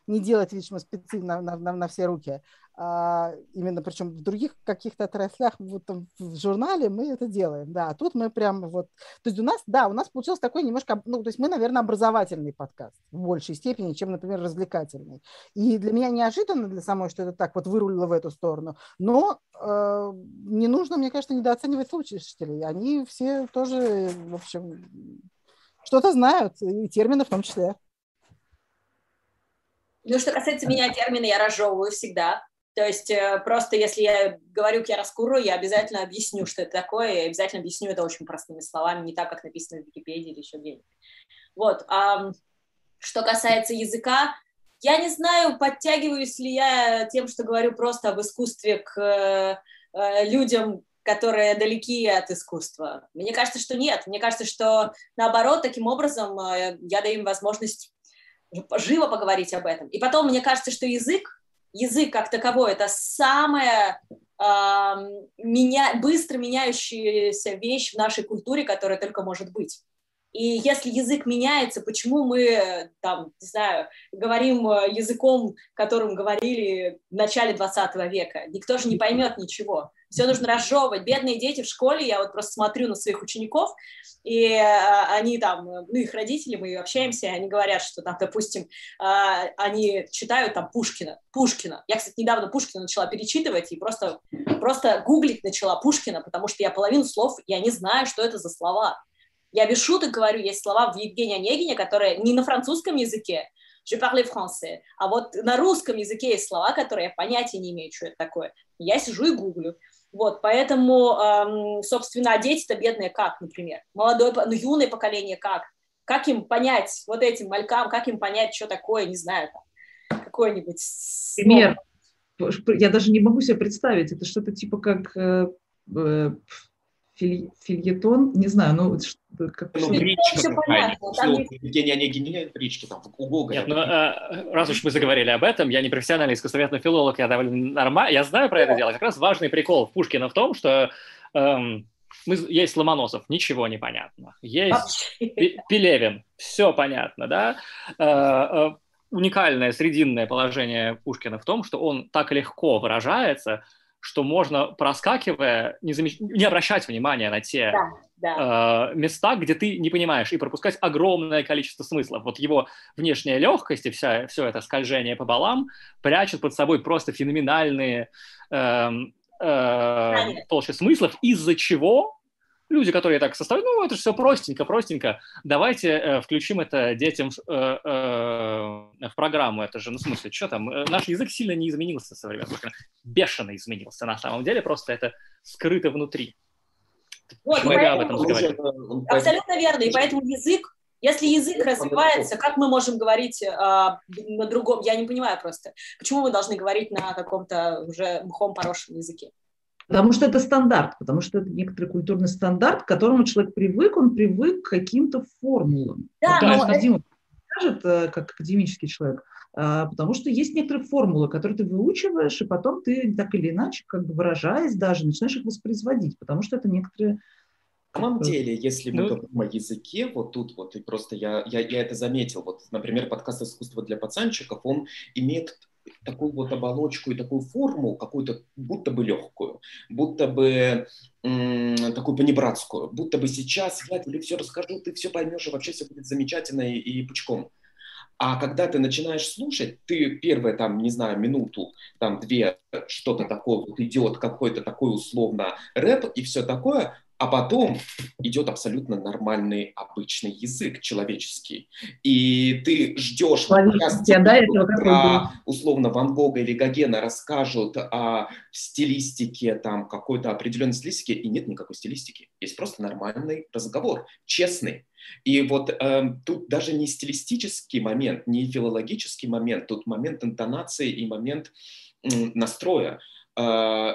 не делать вид, что мы на, на, на, все руки. А, именно причем в других каких-то отраслях, вот в журнале мы это делаем, да. А тут мы прям вот, то есть у нас, да, у нас получился такой немножко, ну, то есть мы, наверное, образовательный подкаст в большей степени, чем, например, развлекательный. И для меня неожиданно для самой, что это так вот вырулило в эту сторону, но э, не нужно, мне кажется, недооценивать слушателей. Они все тоже, в общем, что-то знают, и термины в том числе. Ну, что касается меня термина, я разжевываю всегда. То есть э, просто если я говорю киароскуру, я обязательно объясню, что это такое, я обязательно объясню это очень простыми словами, не так, как написано в Википедии или еще где-нибудь. Вот. А, что касается языка, я не знаю, подтягиваюсь ли я тем, что говорю просто об искусстве к э, людям, которые далеки от искусства. Мне кажется, что нет. Мне кажется, что наоборот, таким образом э, я даю им возможность живо поговорить об этом. И потом, мне кажется, что язык, язык как таковой, это самая э, меня, быстро меняющаяся вещь в нашей культуре, которая только может быть. И если язык меняется, почему мы, там, не знаю, говорим э, языком, которым говорили в начале 20 века? Никто же не поймет ничего. Все нужно разжевывать. Бедные дети в школе, я вот просто смотрю на своих учеников, и э, они там, ну, их родители, мы общаемся, они говорят, что там, допустим, э, они читают там Пушкина, Пушкина. Я, кстати, недавно Пушкина начала перечитывать и просто, просто гуглить начала Пушкина, потому что я половину слов, я не знаю, что это за слова. Я без шуток говорю, есть слова в Евгении Онегине, которые не на французском языке, je parle français, а вот на русском языке есть слова, которые я понятия не имею, что это такое. Я сижу и гуглю. Вот, поэтому, собственно, а дети-то бедные как, например? Молодое, ну, юное поколение как? Как им понять, вот этим малькам, как им понять, что такое, не знаю, там, какой-нибудь... Пример. Я даже не могу себе представить. Это что-то типа как э, э, филь, фильетон, не знаю, ну, как... Ну, бричка какая-нибудь, Евгений Онегин, не брички, там, у Гоголя. Нет, ну, э, раз уж мы заговорили об этом, я не профессиональный искусствоведный филолог, я довольно нормально, я знаю про это дело. Как раз важный прикол в Пушкина в том, что эм, мы, есть Ломоносов, ничего не понятно. Есть Пелевин, все понятно, да? Э, э, уникальное срединное положение Пушкина в том, что он так легко выражается, что можно, проскакивая, не, замеч... не обращать внимания на те да, да. Э, места, где ты не понимаешь, и пропускать огромное количество смыслов. Вот его внешняя легкость и вся, все это скольжение по балам прячет под собой просто феноменальные э, э, толщи смыслов, из-за чего люди, которые так составляют, ну, это же все простенько, простенько, давайте э, включим это детям э, э, в программу, это же, ну, в смысле, что там, э, наш язык сильно не изменился со времен бешено изменился на самом деле, просто это скрыто внутри. Вот, Мы об этом Абсолютно верно, и поэтому язык, если язык развивается, как мы можем говорить э, на другом, я не понимаю просто, почему мы должны говорить на каком-то уже мхом поросшем языке? Потому что это стандарт, потому что это некоторый культурный стандарт, к которому человек привык, он привык к каким-то формулам. Да, вот, но... Дима скажет, э, как академический человек, а, потому что есть некоторые формулы, которые ты выучиваешь, и потом ты так или иначе, как бы выражаясь даже, начинаешь их воспроизводить, потому что это некоторые на самом деле, если мы ну, говорим о языке, вот тут вот, и просто я, я, я это заметил, вот, например, подкаст «Искусство для пацанчиков», он имеет такую вот оболочку и такую форму, какую-то будто бы легкую, будто бы такую понебратскую, будто бы сейчас я тебе все расскажу, ты все поймешь, и вообще все будет замечательно и, и пучком. А когда ты начинаешь слушать, ты первые там, не знаю, минуту, там две, что-то такое вот идет, какой-то такой условно рэп и все такое, а потом идет абсолютно нормальный обычный язык человеческий. И ты ждешь, до этого про, условно, Ван Гога или Гогена расскажут о стилистике, там, какой-то определенной стилистике, и нет никакой стилистики. Есть просто нормальный разговор, честный. И вот э, тут даже не стилистический момент, не филологический момент, тут момент интонации и момент э, настроя, э,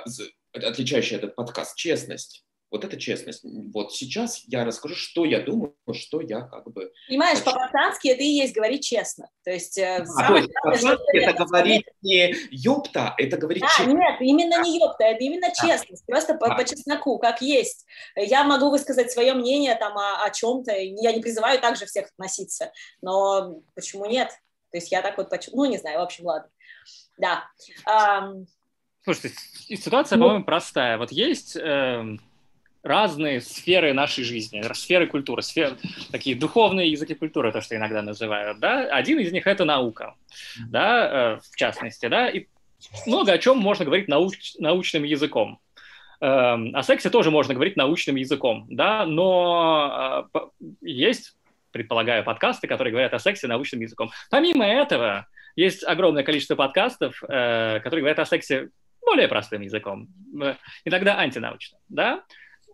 отличающий этот подкаст, честность. Вот это честность. Вот сейчас я расскажу, что я думаю, что я как бы... Понимаешь, хочу. по-пацански это и есть говорить честно. То есть... Э, а, то есть по-пацански это говорить не ёпта, это говорить да, честно. нет, именно не ёпта, это именно а. честность. Просто по, а. по чесноку, как есть. Я могу высказать свое мнение там о, о чем-то. Я не призываю также всех относиться. Но почему нет? То есть я так вот... Ну, не знаю, в общем, ладно. Да. Слушайте, ситуация, ну, по-моему, простая. Вот есть... Э разные сферы нашей жизни, сферы культуры, сферы, такие духовные языки культуры, то, что иногда называют, да, один из них — это наука, да, э, в частности, да, и много о чем можно говорить науч, научным языком. Эм, о сексе тоже можно говорить научным языком, да, но э, есть, предполагаю, подкасты, которые говорят о сексе научным языком. Помимо этого, есть огромное количество подкастов, э, которые говорят о сексе более простым языком, иногда антинаучно, да.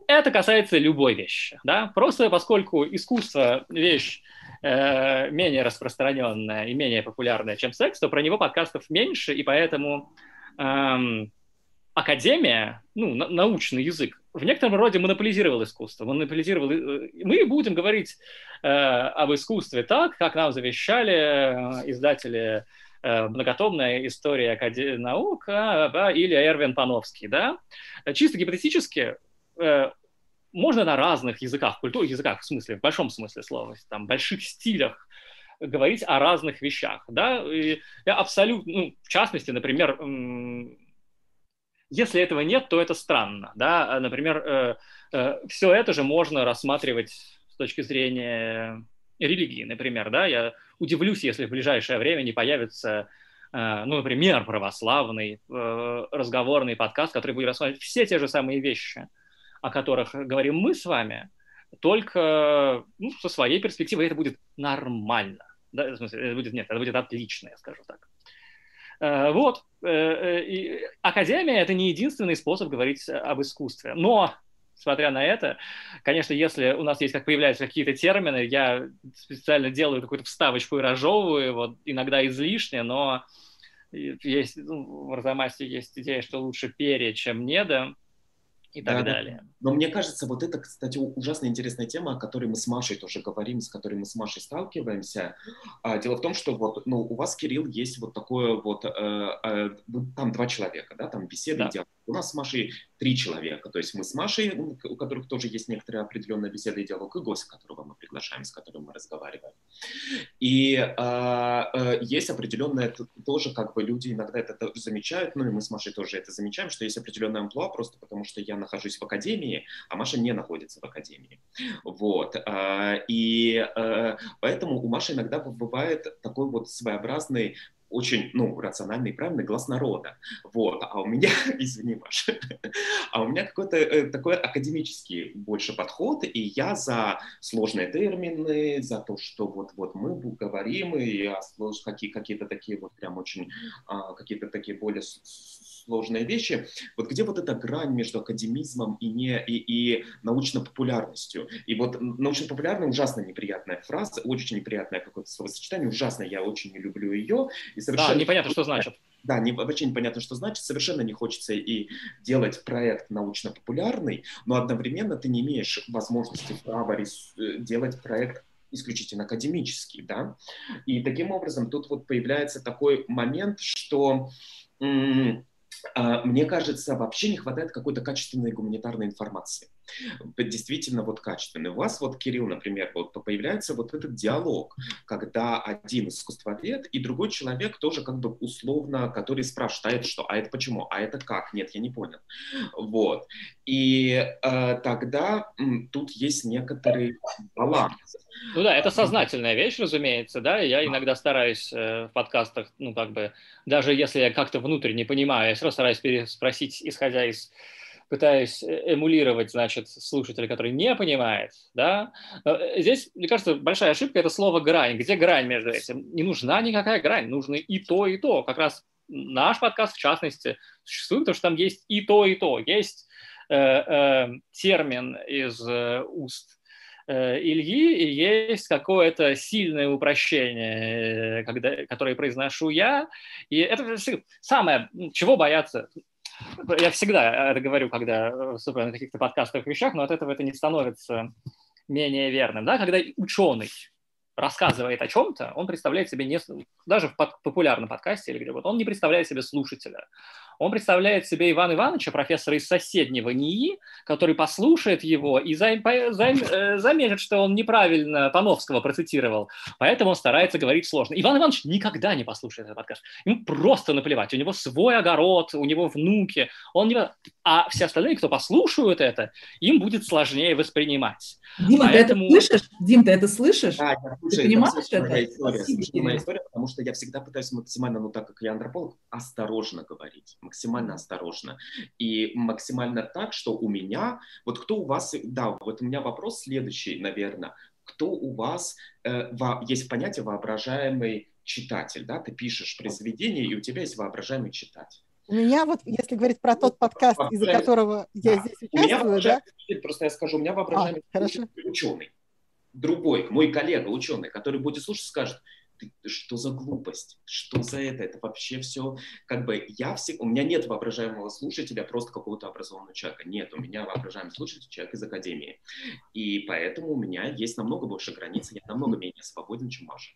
Это касается любой вещи, да. Просто поскольку искусство – вещь э, менее распространенная и менее популярная, чем секс, то про него подкастов меньше, и поэтому эм, академия, ну, на, научный язык, в некотором роде монополизировал искусство. Монополизировал... Э, мы будем говорить э, об искусстве так, как нам завещали э, издатели э, «Многотомная история наук» э, или Эрвин Пановский. Да? Чисто гипотетически э, можно на разных языках, культурных языках, в смысле, в большом смысле слова, там, больших стилях, говорить о разных вещах, да, и я абсолютно, ну, в частности, например, если этого нет, то это странно. Да? А, например, э, э, все это же можно рассматривать с точки зрения религии, например. Да? Я удивлюсь, если в ближайшее время не появится, э, ну, например, православный разговорный подкаст, который будет рассматривать все те же самые вещи, о которых говорим мы с вами, только ну, со своей перспективы это будет нормально. Да? В смысле, это будет, нет, это будет отлично, я скажу так. Э, вот. Э, э, и академия — это не единственный способ говорить об искусстве. Но, смотря на это, конечно, если у нас есть, как появляются какие-то термины, я специально делаю какую-то вставочку и разжевываю, вот иногда излишне, но есть, ну, в Арзамасе есть идея, что лучше перья, чем неда и так да, далее. Но мне кажется, вот это, кстати, ужасно интересная тема, о которой мы с Машей тоже говорим, с которой мы с Машей сталкиваемся. А, дело в том, что вот, ну, у вас, Кирилл, есть вот такое вот, э, э, там два человека, да, там беседа, да. диалог. У нас с Машей три человека, то есть мы с Машей, у которых тоже есть некоторая определенная беседа и диалог, и гость, которого мы приглашаем, с которым мы разговариваем. И э, э, есть определенное, тоже как бы люди иногда это замечают, ну и мы с Машей тоже это замечаем, что есть определенная амплуа, просто потому что я нахожусь в академии, а Маша не находится в академии. Вот. Э, и э, поэтому у Маши иногда бывает такой вот своеобразный очень, ну, рациональный и правильный глаз народа. Вот. А у меня, извини, Маша, а у меня какой-то э, такой академический больше подход, и я за сложные термины, за то, что вот, вот мы говорим, и какие, какие-то такие вот прям очень, а, какие-то такие более сложные вещи. Вот где вот эта грань между академизмом и, не, и, и научно-популярностью? И вот научно-популярная ужасно неприятная фраза, очень неприятное какое-то словосочетание, ужасно, я очень не люблю ее. И совершенно... Да, непонятно, что значит. Да, не, вообще непонятно, что значит. Совершенно не хочется и делать проект научно-популярный, но одновременно ты не имеешь возможности права рис... Э, делать проект исключительно академический, да. И таким образом тут вот появляется такой момент, что а, мне кажется, вообще не хватает какой-то качественной гуманитарной информации. Действительно вот качественной. У вас вот, Кирилл, например, вот появляется вот этот диалог, когда один искусствовед и другой человек тоже как бы условно, который спрашивает, а это что, а это почему, а это как, нет, я не понял. Вот. И э, тогда м, тут есть некоторый баланс. Ну да, это сознательная вещь, разумеется, да, я иногда стараюсь э, в подкастах, ну как бы, даже если я как-то внутренне понимаю, я все равно стараюсь переспросить, исходя из пытаюсь э, эмулировать, значит, слушателя, который не понимает, да, э, здесь, мне кажется, большая ошибка – это слово «грань». Где грань между этим? Не нужна никакая грань, нужно и то, и то. Как раз наш подкаст, в частности, существует, потому что там есть и то, и то. Есть э, э, термин из э, уст Э, Ильи, и есть какое-то сильное упрощение, когда, которое произношу я. И это самое, чего бояться. Я всегда это говорю, когда выступаю на каких-то подкастах вещах, но от этого это не становится менее верным. Да? Когда ученый рассказывает о чем-то, он представляет себе, не, даже в популярном подкасте или где вот, он не представляет себе слушателя. Он представляет себе Ивана Ивановича, профессора из соседнего НИИ, который послушает его и зам, зам, э, заметит, что он неправильно Пановского процитировал. Поэтому он старается говорить сложно. Иван Иванович никогда не послушает этот подкаст. Ему просто наплевать. У него свой огород, у него внуки. Он не... А все остальные, кто послушают это, им будет сложнее воспринимать. Дима, Поэтому... ты это слышишь? Дим, ты это слышишь? Да, я слушаю, ты понимаешь это? Моя история, Спасибо, моя история, потому что я всегда пытаюсь максимально, ну так как я антрополог, осторожно говорить максимально осторожно. И максимально так, что у меня, вот кто у вас, да, вот у меня вопрос следующий, наверное, кто у вас, э, во, есть понятие воображаемый читатель, да, ты пишешь произведение, и у тебя есть воображаемый читатель. У меня вот, если говорить про тот подкаст, из-за которого я да. здесь участвую, у меня да? Просто я скажу, у меня воображаемый а, ученый, другой, мой коллега, ученый, который будет слушать, скажет, ты, что за глупость, что за это, это вообще все, как бы, я все, у меня нет воображаемого слушателя, просто какого-то образованного человека, нет, у меня воображаемый слушатель человек из академии, и поэтому у меня есть намного больше границ, я намного менее свободен, чем Маша.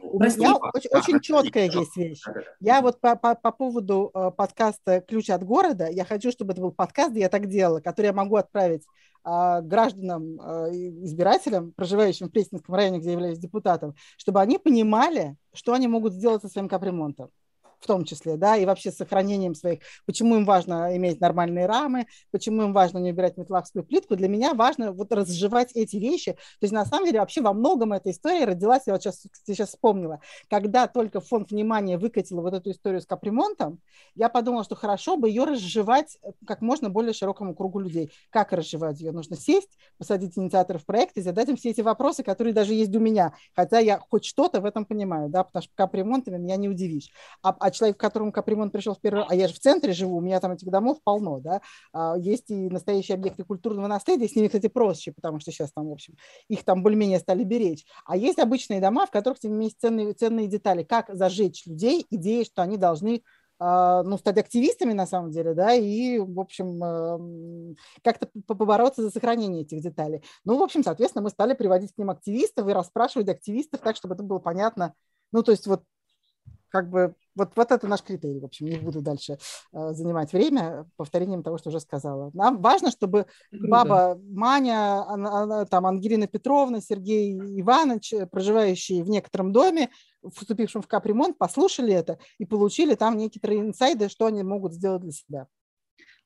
У меня очень, очень четкая есть вещь. Я вот по, по, по поводу э, подкаста «Ключ от города», я хочу, чтобы это был подкаст, я так делала, который я могу отправить э, гражданам, э, избирателям, проживающим в Пресненском районе, где я являюсь депутатом, чтобы они понимали, что они могут сделать со своим капремонтом в том числе, да, и вообще с сохранением своих, почему им важно иметь нормальные рамы, почему им важно не убирать метлахскую плитку, для меня важно вот разжевать эти вещи, то есть на самом деле вообще во многом эта история родилась, я вот сейчас, сейчас вспомнила, когда только фонд внимания выкатил вот эту историю с капремонтом, я подумала, что хорошо бы ее разжевать как можно более широкому кругу людей. Как разжевать ее? Нужно сесть, посадить инициаторов проекта и задать им все эти вопросы, которые даже есть у меня, хотя я хоть что-то в этом понимаю, да, потому что капремонтами меня не удивишь. А, а человек, к которому капремонт пришел в первый а я же в центре живу, у меня там этих домов полно, да, а, есть и настоящие объекты культурного наследия, с ними, кстати, проще, потому что сейчас там, в общем, их там более-менее стали беречь. А есть обычные дома, в которых тем есть ценные, ценные детали, как зажечь людей, идеей, что они должны а, ну, стать активистами на самом деле, да, и, в общем, как-то побороться за сохранение этих деталей. Ну, в общем, соответственно, мы стали приводить к ним активистов и расспрашивать активистов так, чтобы это было понятно. Ну, то есть вот как бы вот, вот это наш критерий, в общем, не буду дальше э, занимать время повторением того, что уже сказала. Нам важно, чтобы Круто. баба Маня, она, она, там Ангелина Петровна, Сергей Иванович, э, проживающие в некотором доме, вступившем в капремонт, послушали это и получили там некоторые инсайды, что они могут сделать для себя.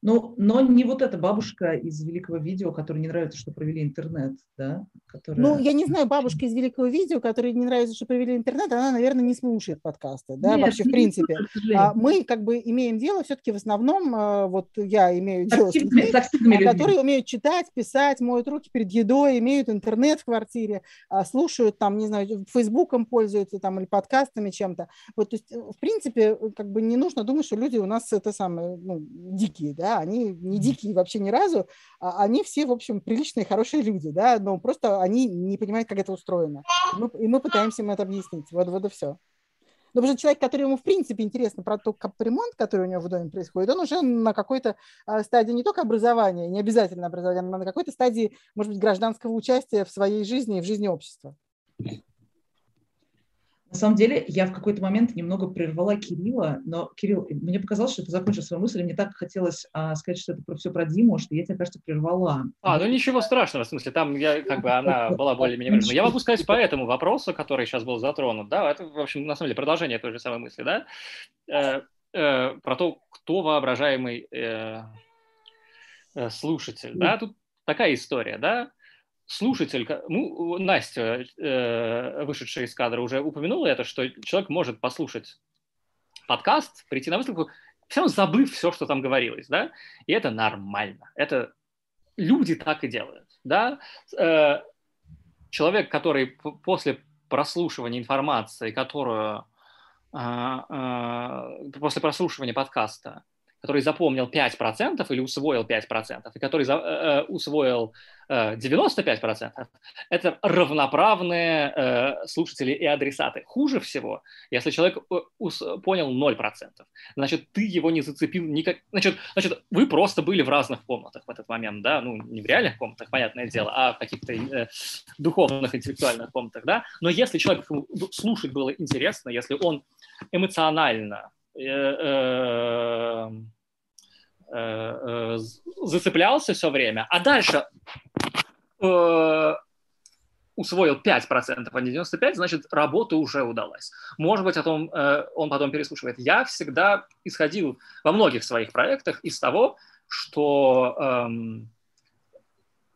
Но, но не вот эта бабушка из великого видео, которой не нравится, что провели интернет, да? Которая... Ну, я не знаю, бабушка из великого видео, которой не нравится, что провели интернет, она, наверное, не слушает подкасты, да, Нет, вообще, в принципе. А мы как бы имеем дело все-таки в основном, а, вот я имею дело с людьми, а, которые умеют читать, писать, моют руки перед едой, имеют интернет в квартире, слушают там, не знаю, фейсбуком пользуются там или подкастами чем-то. Вот, то есть, в принципе, как бы не нужно думать, что люди у нас это самое, ну, дикие, да, да, они не дикие вообще ни разу, а они все, в общем, приличные, хорошие люди, да, но просто они не понимают, как это устроено. И мы, и мы пытаемся им это объяснить. Вот, вот и все. Но уже человек, который ему в принципе интересно про тот капремонт, который у него в доме происходит, он уже на какой-то а, стадии не только образования, не обязательно образования, но на какой-то стадии, может быть, гражданского участия в своей жизни и в жизни общества. На самом деле, я в какой-то момент немного прервала Кирилла, но, Кирилл, мне показалось, что ты закончил свою мысль, и мне так хотелось а, сказать, что это про, все про Диму, что я тебя, кажется, прервала. А, ну ничего страшного, в смысле, там я, как бы она была более-менее... Я могу сказать по этому вопросу, который сейчас был затронут, да, это, в общем, на самом деле, продолжение той же самой мысли, да, э, э, про то, кто воображаемый э, э, слушатель, да, тут такая история, да, слушатель, ну, Настя, э, вышедшая из кадра, уже упомянула это, что человек может послушать подкаст, прийти на выставку, все равно забыв все, что там говорилось, да, и это нормально, это люди так и делают, да, э, человек, который после прослушивания информации, которую э, после прослушивания подкаста который запомнил 5% или усвоил 5%, и который за, э, усвоил э, 95%, это равноправные э, слушатели и адресаты. Хуже всего, если человек э, ус, понял 0%, значит, ты его не зацепил никак... Значит, значит, вы просто были в разных комнатах в этот момент, да, ну, не в реальных комнатах, понятное дело, а в каких-то э, духовных, интеллектуальных комнатах, да, но если человеку слушать было интересно, если он эмоционально Э, э, э, зацеплялся все время, а дальше усвоил 5%, а не 95%, значит, работа уже удалась. Может быть, о том, он потом переслушивает. Я всегда исходил во многих своих проектах из того, что эм,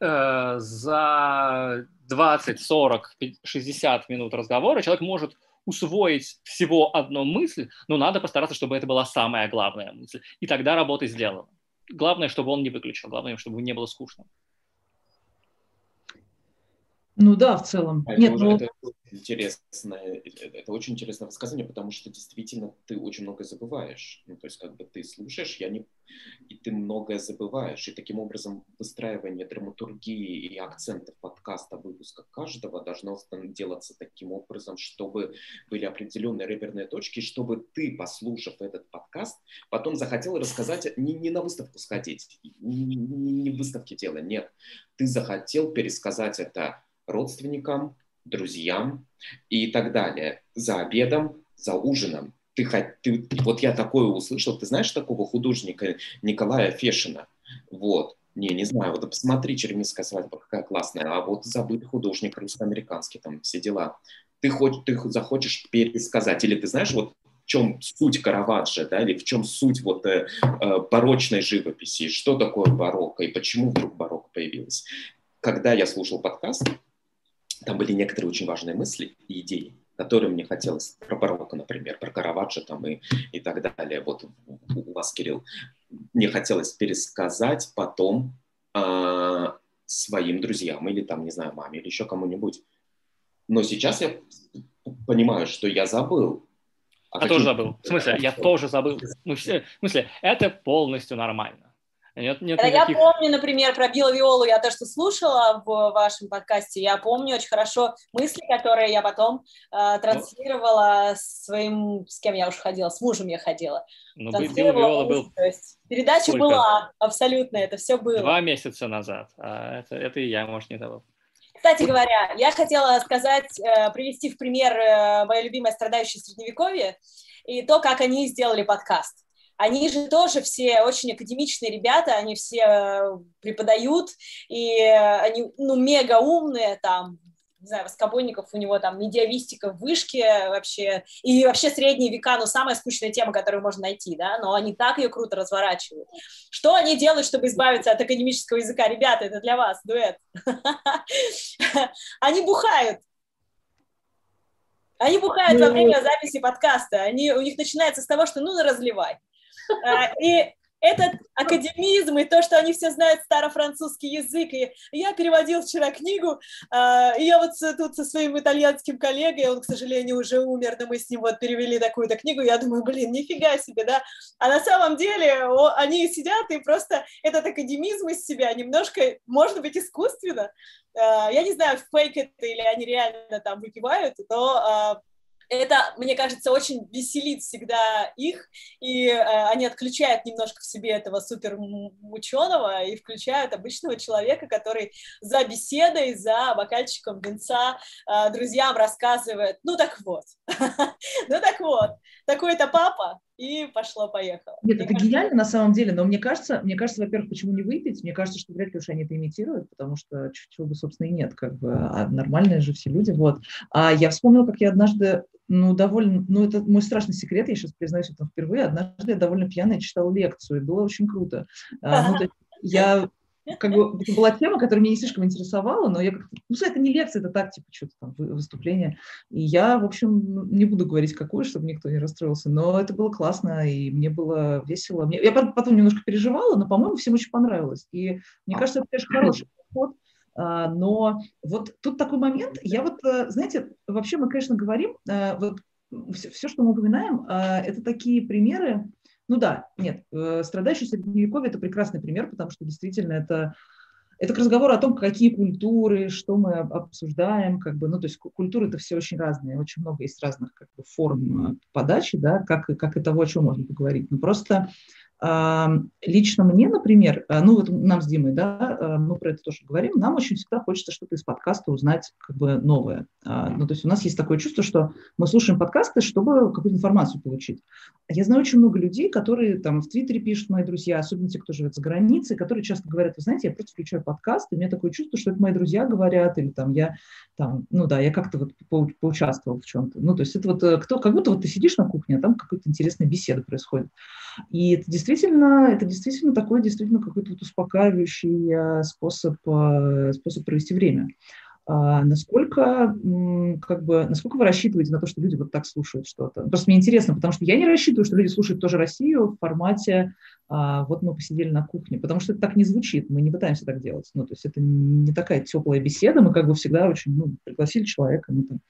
э, за 20, 40, 60 минут разговора человек может усвоить всего одну мысль, но надо постараться, чтобы это была самая главная мысль. И тогда работа сделана. Главное, чтобы он не выключил, главное, чтобы не было скучно. Ну да, в целом. А Нет, это, ну... это интересное, это очень интересное высказывание, потому что действительно ты очень многое забываешь. Ну, то есть как бы ты слушаешь, я не... и ты многое забываешь. И таким образом выстраивание драматургии и акцентов подкаста, выпуска каждого должно делаться таким образом, чтобы были определенные реперные точки, чтобы ты, послушав этот подкаст, потом захотел рассказать, не, не на выставку сходить, не, не, не в выставке дело, нет. Ты захотел пересказать это родственникам, друзьям и так далее. За обедом, за ужином. Ты, ты, вот я такое услышал, ты знаешь такого художника Николая Фешина? Вот. Не, не знаю, вот посмотри, «Черемисская свадьба», какая классная. А вот забытый художник русско-американский, там все дела. Ты, хоть, ты захочешь пересказать, или ты знаешь, вот в чем суть Караваджо, да, или в чем суть вот э, э, барочной живописи, что такое барокко и почему вдруг барокко появилось. Когда я слушал подкаст, там были некоторые очень важные мысли и идеи, которые мне хотелось, про барокко, например, про Караваджо там и, и так далее. Вот у вас, Кирилл, мне хотелось пересказать потом э, своим друзьям или там, не знаю, маме или еще кому-нибудь. Но сейчас я понимаю, что я забыл. А я тоже забыл. В смысле, я тоже забыл. Ну, в смысле, это полностью нормально. Нет, нет никаких... Я помню, например, про Билла Виолу, я то, что слушала в вашем подкасте, я помню очень хорошо мысли, которые я потом э, транслировала ну, своим, с кем я уже ходила, с мужем я ходила. Ну, Билл Виола был... То есть передача Сколько? была, абсолютно, это все было. Два месяца назад, а это, это и я, может, не забыл. Кстати говоря, я хотела сказать, э, привести в пример э, мое любимое «Страдающее средневековье» и то, как они сделали подкаст они же тоже все очень академичные ребята, они все э, преподают, и они, ну, мега умные, там, не знаю, Воскобойников, у него там медиавистика в вышке вообще, и вообще средние века, ну, самая скучная тема, которую можно найти, да, но они так ее круто разворачивают. Что они делают, чтобы избавиться от академического языка? Ребята, это для вас, дуэт. Они бухают, они бухают во время записи подкаста. Они, у них начинается с того, что ну разливай. А, и этот академизм и то, что они все знают старофранцузский язык. И я переводил вчера книгу, а, и я вот тут со своим итальянским коллегой, он, к сожалению, уже умер, но мы с ним вот перевели такую-то книгу, я думаю, блин, нифига себе, да. А на самом деле они сидят и просто этот академизм из себя немножко, может быть, искусственно. А, я не знаю, фейк это или они реально там выпивают, но это, мне кажется, очень веселит всегда их, и э, они отключают немножко в себе этого супер ученого и включают обычного человека, который за беседой, за бокальчиком винца э, друзьям рассказывает, ну так вот, ну так вот, такой-то папа, и пошло-поехало. Нет, это кажется... гениально на самом деле, но мне кажется, мне кажется, во-первых, почему не выпить? Мне кажется, что вряд ли уж они это имитируют, потому что чего бы, собственно, и нет, как бы, а нормальные же все люди, вот. А я вспомнила, как я однажды, ну, довольно, ну, это мой страшный секрет, я сейчас признаюсь это впервые, однажды я довольно пьяная читала лекцию, и было очень круто. А, ну, я как бы это была тема, которая меня не слишком интересовала, но я как-то, ну, это не лекция, это так, типа, что-то там, выступление. И я, в общем, не буду говорить, какое, чтобы никто не расстроился, но это было классно, и мне было весело. Мне, я потом немножко переживала, но, по-моему, всем очень понравилось. И мне кажется, это, конечно, хороший подход, а, но вот тут такой момент, я вот, э, знаете, вообще мы, конечно, говорим, э, вот все, все что мы упоминаем, а, это такие примеры, ну да, нет, э, страдающий средневековье – это прекрасный пример, потому что действительно это, это к разговору о том, какие культуры, что мы обсуждаем, как бы, ну, то есть культуры это все очень разные, очень много есть разных как бы, форм подачи, да, как, как и того, о чем можно поговорить. Но просто Лично мне, например, э, ну вот нам с Димой, да, э, мы про это тоже говорим, нам очень всегда хочется что-то из подкаста узнать как бы новое. А, ну, то есть у нас есть такое чувство, что мы слушаем подкасты, чтобы какую-то информацию получить. Я знаю очень много людей, которые там в Твиттере пишут, мои друзья, особенно те, кто живет за границей, которые часто говорят, вы знаете, я просто включаю подкаст, и у меня такое чувство, что это мои друзья говорят, или там я, там, ну да, я как-то вот по поучаствовал в чем-то. Ну, то есть это вот э, кто, как будто вот ты сидишь на кухне, а там какая-то интересная беседа происходит. И это действительно, это действительно такой, действительно какой-то вот успокаивающий э, способ, э, способ провести время. А насколько, как бы, насколько вы рассчитываете на то, что люди вот так слушают что-то? Просто мне интересно, потому что я не рассчитываю, что люди слушают тоже Россию в формате а, «вот мы посидели на кухне», потому что это так не звучит, мы не пытаемся так делать. Ну, то есть это не такая теплая беседа, мы как бы всегда очень, ну, пригласили человека, мы там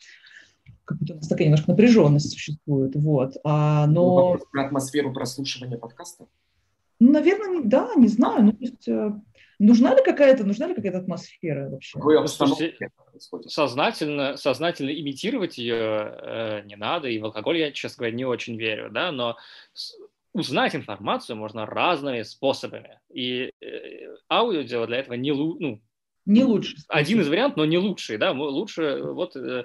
как-то у нас такая немножко напряженность существует, вот. А, но... Про атмосферу прослушивания подкаста? Ну, наверное, да, не знаю. Ну, то есть, э, нужна ли какая-то, нужна ли какая-то атмосфера вообще? Какой обстановке сознательно, сознательно имитировать ее э, не надо, и в алкоголь я, честно говоря, не очень верю, да, но узнать информацию можно разными способами. И э, аудио для этого не, ну, не лучший. Один из вариантов, но не лучший, да, лучше вот э,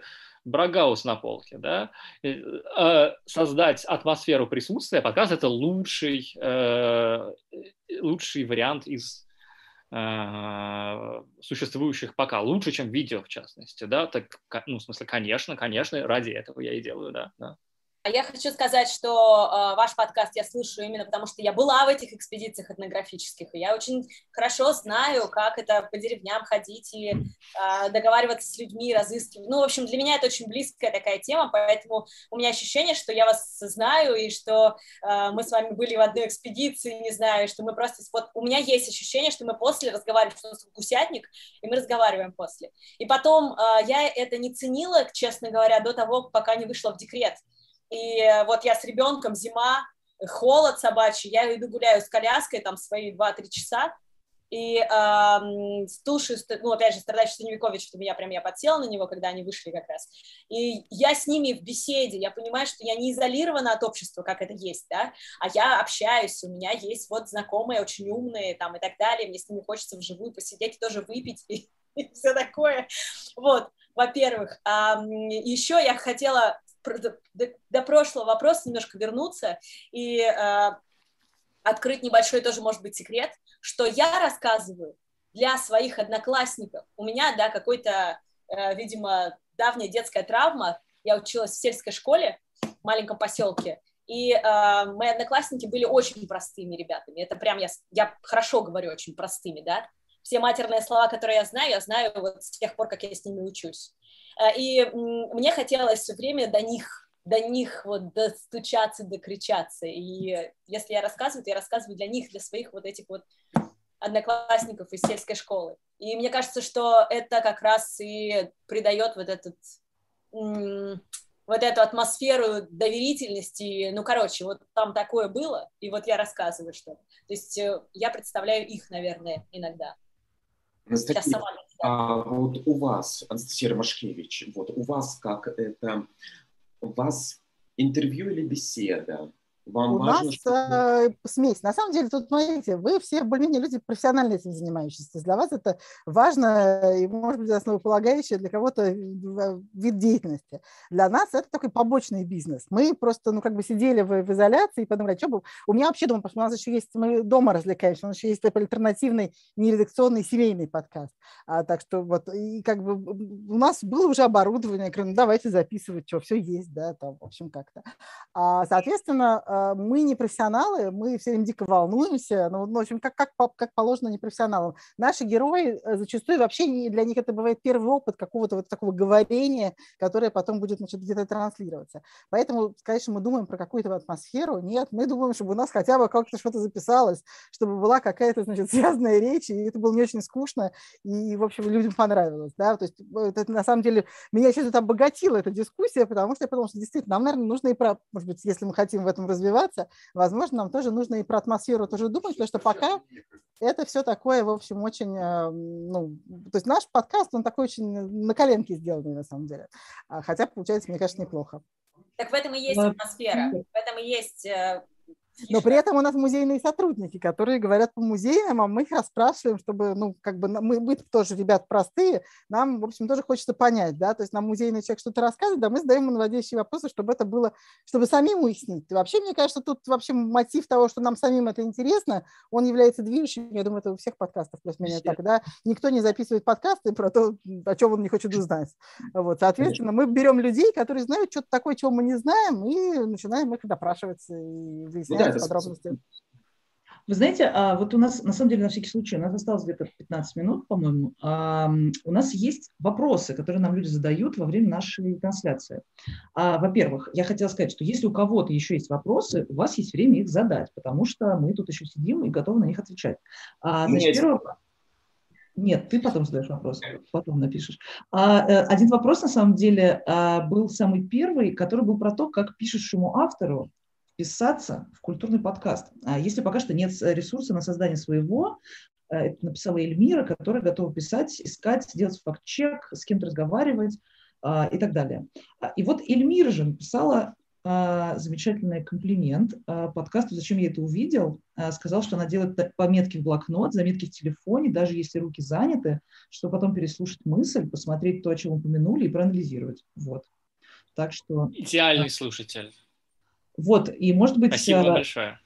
Брагаус на полке, да, э, создать атмосферу присутствия, подкаст – это лучший, э, лучший вариант из э, существующих пока, лучше, чем видео, в частности, да, так, ну, в смысле, конечно, конечно, ради этого я и делаю, да, да. А я хочу сказать, что э, ваш подкаст я слушаю именно потому, что я была в этих экспедициях этнографических, и я очень хорошо знаю, как это по деревням ходить и э, договариваться с людьми, разыскивать. Ну, в общем, для меня это очень близкая такая тема, поэтому у меня ощущение, что я вас знаю, и что э, мы с вами были в одной экспедиции, не знаю, что мы просто... Вот у меня есть ощущение, что мы после разговариваем, что у нас гусятник, и мы разговариваем после. И потом э, я это не ценила, честно говоря, до того, пока не вышла в декрет. И вот я с ребенком, зима, холод собачий, я иду гуляю с коляской, там, свои 2-3 часа, и э, Туши, ну, опять же, страдающий Станевикович, что меня прям, я подсела на него, когда они вышли как раз. И я с ними в беседе, я понимаю, что я не изолирована от общества, как это есть, да, а я общаюсь, у меня есть вот знакомые, очень умные, там, и так далее, мне с ними хочется вживую посидеть и тоже выпить, и, и все такое. Вот, во-первых. А, еще я хотела до, прошлого вопроса немножко вернуться и э, открыть небольшой тоже, может быть, секрет, что я рассказываю для своих одноклассников. У меня, да, какой-то, э, видимо, давняя детская травма. Я училась в сельской школе в маленьком поселке, и э, мои одноклассники были очень простыми ребятами. Это прям я, я хорошо говорю очень простыми, да. Все матерные слова, которые я знаю, я знаю вот с тех пор, как я с ними учусь. Э, и мне хотелось все время до них до них вот достучаться, докричаться. И если я рассказываю, то я рассказываю для них, для своих вот этих вот одноклассников из сельской школы. И мне кажется, что это как раз и придает вот этот вот эту атмосферу доверительности, ну, короче, вот там такое было, и вот я рассказываю что То есть э, я представляю их, наверное, иногда. Анастасия, Сейчас сама а вот у вас, Анастасия Ромашкевич, вот у вас как это, у вас интервью или беседа? Вам У важно, нас чтобы... э, смесь. На самом деле, тут, смотрите, вы все более-менее люди профессионально этим занимающиеся. Для вас это важно и, может быть, основополагающее для кого-то вид деятельности. Для нас это такой побочный бизнес. Мы просто, ну, как бы сидели в, в изоляции и подумали, что бы... У меня вообще дома, потому что у нас еще есть, мы дома развлекаемся, у нас еще есть альтернативный, нередакционный семейный подкаст. А, так что вот, и как бы у нас было уже оборудование, я говорю, ну, давайте записывать, что, все есть, да, там, в общем, как-то. А, соответственно, а, мы не профессионалы, мы все время дико волнуемся, ну, в общем, как, как, как положено непрофессионалам. Наши герои э, зачастую вообще не, для них это бывает первый опыт какого-то вот такого говорения, которое потом будет значит, где-то транслироваться. Поэтому, конечно, мы думаем про какую-то атмосферу. Нет, мы думаем, чтобы у нас хотя бы как-то что-то записалось, чтобы была какая-то, значит, связанная речь, и это было не очень скучно, и, в общем, людям понравилось. Да? То есть это, на самом деле меня сейчас это обогатила эта дискуссия, потому что я подумала, что действительно нам, наверное, нужно и про, может быть, если мы хотим в этом развиваться, возможно, нам тоже нужно и про атмосферу тоже думать, потому что пока это все такое, в общем, очень, э, ну, то есть наш подкаст, он такой очень на коленке сделанный на самом деле, а, хотя получается, мне кажется, неплохо. Так в этом и есть атмосфера, в этом и есть э, но при этом у нас музейные сотрудники, которые говорят по музеям, а мы их расспрашиваем, чтобы, ну, как бы мы, мы тоже ребят простые, нам, в общем, тоже хочется понять, да, то есть нам музейный человек что-то рассказывает, да, мы задаем ему наводящие вопросы, чтобы это было, чтобы самим уяснить. И вообще, мне кажется, тут вообще мотив того, что нам самим это интересно, он является движущим, я думаю, это у всех подкастов плюс-минус так, да, никто не записывает подкасты про то, о чем он не хочет узнать. Вот, соответственно, мы берем людей, которые знают что-то такое, чего мы не знаем, и начинаем их допрашивать и выяснять. Ну, да, подробности. Вы знаете, а вот у нас, на самом деле, на всякий случай, у нас осталось где-то 15 минут, по-моему. У нас есть вопросы, которые нам люди задают во время нашей трансляции. А, во-первых, я хотела сказать, что если у кого-то еще есть вопросы, у вас есть время их задать, потому что мы тут еще сидим и готовы на них отвечать. А, значит, первый... Нет, ты потом задаешь вопрос, потом напишешь. А, э, один вопрос, на самом деле, был самый первый, который был про то, как пишущему автору вписаться в культурный подкаст. А если пока что нет ресурса на создание своего, э, это написала Эльмира, которая готова писать, искать, делать факт-чек, с кем-то разговаривать а, и так далее. А, и вот Эльмира же написала а, замечательный комплимент подкасту «Зачем я это увидел?» Сказал, что она делает пометки в блокнот, заметки в телефоне, даже если руки заняты, чтобы потом переслушать мысль, посмотреть то, о чем упомянули, и проанализировать. Вот. Так что... Идеальный слушатель. Вот, и может быть... Спасибо а, большое.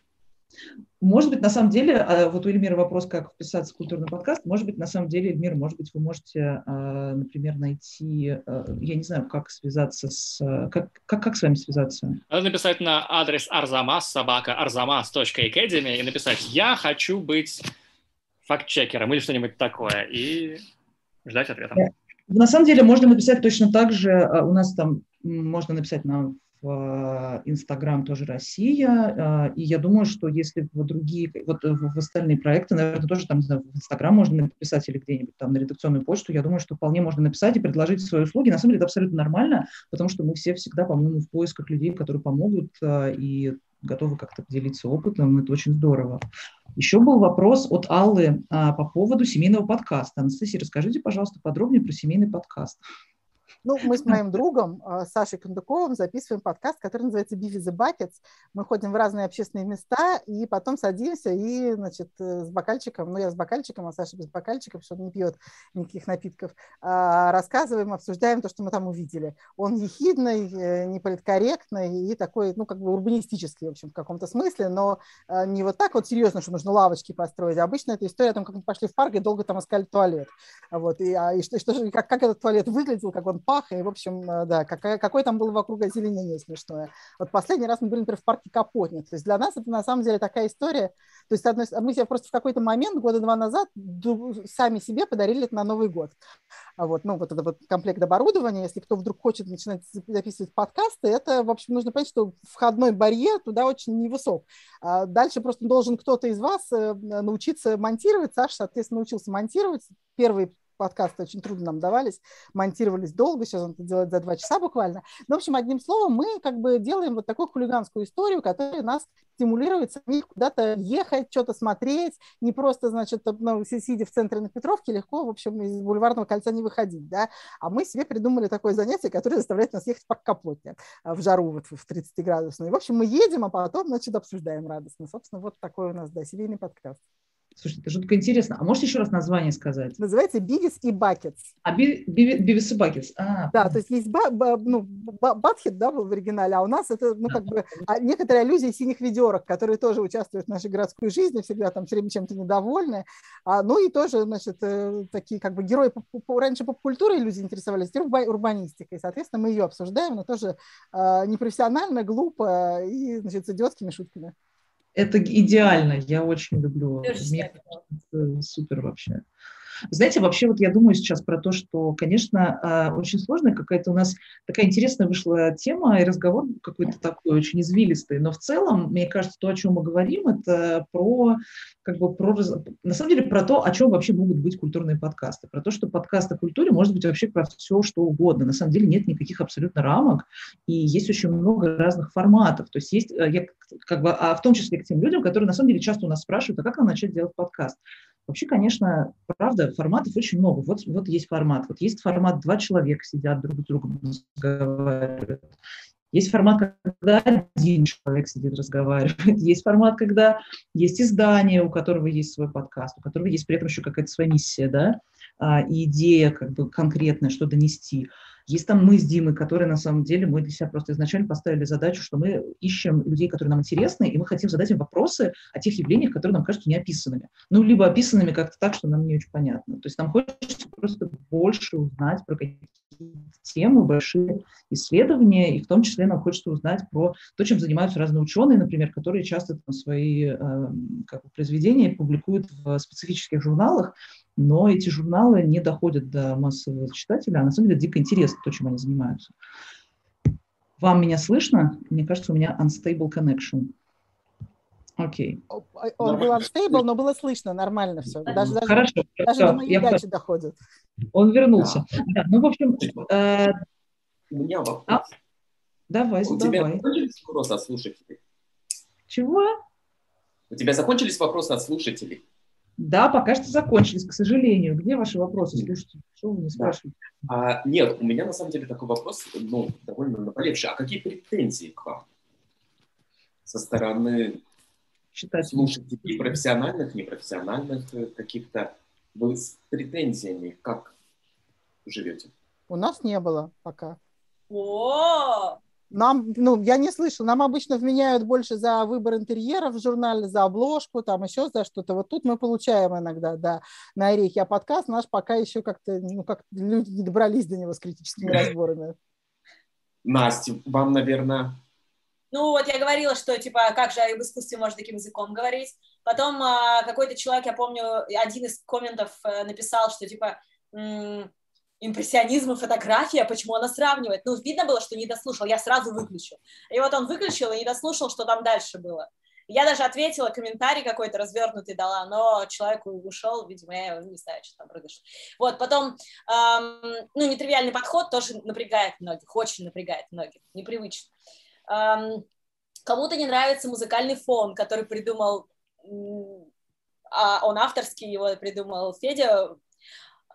Может быть, на самом деле, а, вот у Эльмира вопрос, как вписаться в культурный подкаст. Может быть, на самом деле, Эльмир, может быть, вы можете, а, например, найти, я не знаю, как связаться с... Как, как, как с вами связаться? Надо написать на адрес arzamas, собака arzamas.academy и написать «Я хочу быть факт-чекером» или что-нибудь такое, и ждать ответа. На самом деле, можно написать точно так же. У нас там можно написать на Инстаграм тоже Россия, а, и я думаю, что если в другие, вот в остальные проекты, наверное, тоже там, в Инстаграм можно написать или где-нибудь там на редакционную почту, я думаю, что вполне можно написать и предложить свои услуги. На самом деле это абсолютно нормально, потому что мы все всегда, по-моему, в поисках людей, которые помогут а, и готовы как-то поделиться опытом, это очень здорово. Еще был вопрос от Аллы а, по поводу семейного подкаста. Анастасия, расскажите, пожалуйста, подробнее про семейный подкаст. Ну, мы с моим другом а, Сашей Кондуковым записываем подкаст, который называется «Beef the Buckets». Мы ходим в разные общественные места и потом садимся и, значит, э, с бокальчиком, ну, я с бокальчиком, а Саша без бокальчика, потому что он не пьет никаких напитков, а, рассказываем, обсуждаем то, что мы там увидели. Он ехидный, э, неполиткорректный и такой, ну, как бы урбанистический, в общем, в каком-то смысле, но а, не вот так вот серьезно, что нужно лавочки построить. Обычно это история о том, как мы пошли в парк и долго там искали туалет. Вот, и, и, что, что, как, как этот туалет выглядел, как он пах, и, в общем, э, да, какая, какой там был вокруг озеленение смешное. Вот последний раз мы были, например, в парке Капотня. То есть для нас это на самом деле такая история. То есть одной, мы себе просто в какой-то момент, года два назад, сами себе подарили это на Новый год. А вот, ну, вот это вот комплект оборудования, если кто вдруг хочет начинать записывать подкасты, это, в общем, нужно понять, что входной барьер туда очень невысок. А дальше просто должен кто-то из вас э, научиться монтировать. Саша, соответственно, научился монтировать. Первый подкасты очень трудно нам давались, монтировались долго, сейчас он это делает за два часа буквально. Ну, в общем, одним словом, мы как бы делаем вот такую хулиганскую историю, которая нас стимулирует самих куда-то ехать, что-то смотреть, не просто, значит, ну, сидя в центре на Петровке, легко, в общем, из бульварного кольца не выходить, да, а мы себе придумали такое занятие, которое заставляет нас ехать в парк Капотня в жару вот в 30 градусную. И, в общем, мы едем, а потом, значит, обсуждаем радостно. Собственно, вот такой у нас, да, семейный подкаст. Слушай, это жутко интересно. А можете еще раз название сказать? Называется Бивис и Бакетс. А Бивис и Бакетс. А, да, то есть есть ба, ба, ну, Батхит, да, был в оригинале, а у нас это, ну, как бы, а некоторые аллюзии синих ведерок, которые тоже участвуют в нашей городской жизни, всегда там все время чем-то недовольны. А, ну и тоже, значит, э, такие как бы герои раньше поп-культурой люди интересовались, теперь урбанистикой. Соответственно, мы ее обсуждаем, но тоже э, непрофессионально, глупо и, значит, с идиотскими шутками. Это идеально, я очень люблю. Мне супер вообще. Знаете, вообще вот я думаю сейчас про то, что, конечно, а, очень сложная какая-то у нас такая интересная вышла тема и разговор какой-то такой очень извилистый, но в целом, мне кажется, то, о чем мы говорим, это про, как бы, про, на самом деле, про то, о чем вообще могут быть культурные подкасты, про то, что подкаст о культуре может быть вообще про все, что угодно. На самом деле нет никаких абсолютно рамок, и есть очень много разных форматов. То есть есть, э, я, как бы, а в том числе к тем людям, которые на самом деле часто у нас спрашивают, а как нам начать делать подкаст? Вообще, конечно, правда, форматов очень много. Вот, вот есть формат. Вот есть формат, два человека сидят друг с другом разговаривают. Есть формат, когда один человек сидит, разговаривает. Есть формат, когда есть издание, у которого есть свой подкаст, у которого есть при этом еще какая-то своя миссия, да, а, и идея как бы конкретная, что донести. Есть там мы с Димой, которые на самом деле мы для себя просто изначально поставили задачу, что мы ищем людей, которые нам интересны, и мы хотим задать им вопросы о тех явлениях, которые нам кажутся неописанными. Ну, либо описанными как-то так, что нам не очень понятно. То есть нам хочется просто больше узнать про какие темы, большие исследования, и в том числе нам хочется узнать про то, чем занимаются разные ученые, например, которые часто там, свои э, как бы, произведения публикуют в специфических журналах, но эти журналы не доходят до массового читателя, а на самом деле дико интересно то, чем они занимаются. Вам меня слышно? Мне кажется, у меня unstable connection. Окей. Okay. Он был unstable, но было слышно, нормально все. Даже, даже, Хорошо. даже до моей дачи доходит. Он вернулся. Да. Да, ну, в общем... Э, у меня вопрос. А? Давай, У задавай. тебя закончились вопросы от слушателей? Чего? У тебя закончились вопросы от слушателей? Да, пока что закончились, к сожалению. Где ваши вопросы? Слушайте, что вы не спрашиваете? А, нет, у меня на самом деле такой вопрос, ну, довольно наболевший. А какие претензии к вам со стороны Читать. слушателей, профессиональных, непрофессиональных э, каких-то? Вы с претензиями как живете? У нас не было пока. О, Нам, ну, я не слышал, нам обычно вменяют больше за выбор интерьера в журнале, за обложку, там еще за что-то. Вот тут мы получаем иногда, да, на орехи, а подкаст наш пока еще как-то, ну, как люди не добрались до него с критическими разборами. Настя, вам, наверное, Ну, вот я говорила, что, типа, как же об искусстве можно таким языком говорить. Потом а, какой-то человек, я помню, один из комментов э, написал, что, типа, импрессионизм и фотография, почему она сравнивает. Ну, видно было, что не дослушал, я сразу выключу. И вот он выключил и не дослушал, что там дальше было. Я даже ответила, комментарий какой-то развернутый дала, но человек ушел, видимо, я не знаю, что там произошло. Вот, потом, эм, ну, нетривиальный подход тоже напрягает многих, очень напрягает многих, непривычно. Кому-то не нравится музыкальный фон, который придумал, а он авторский, его придумал Федя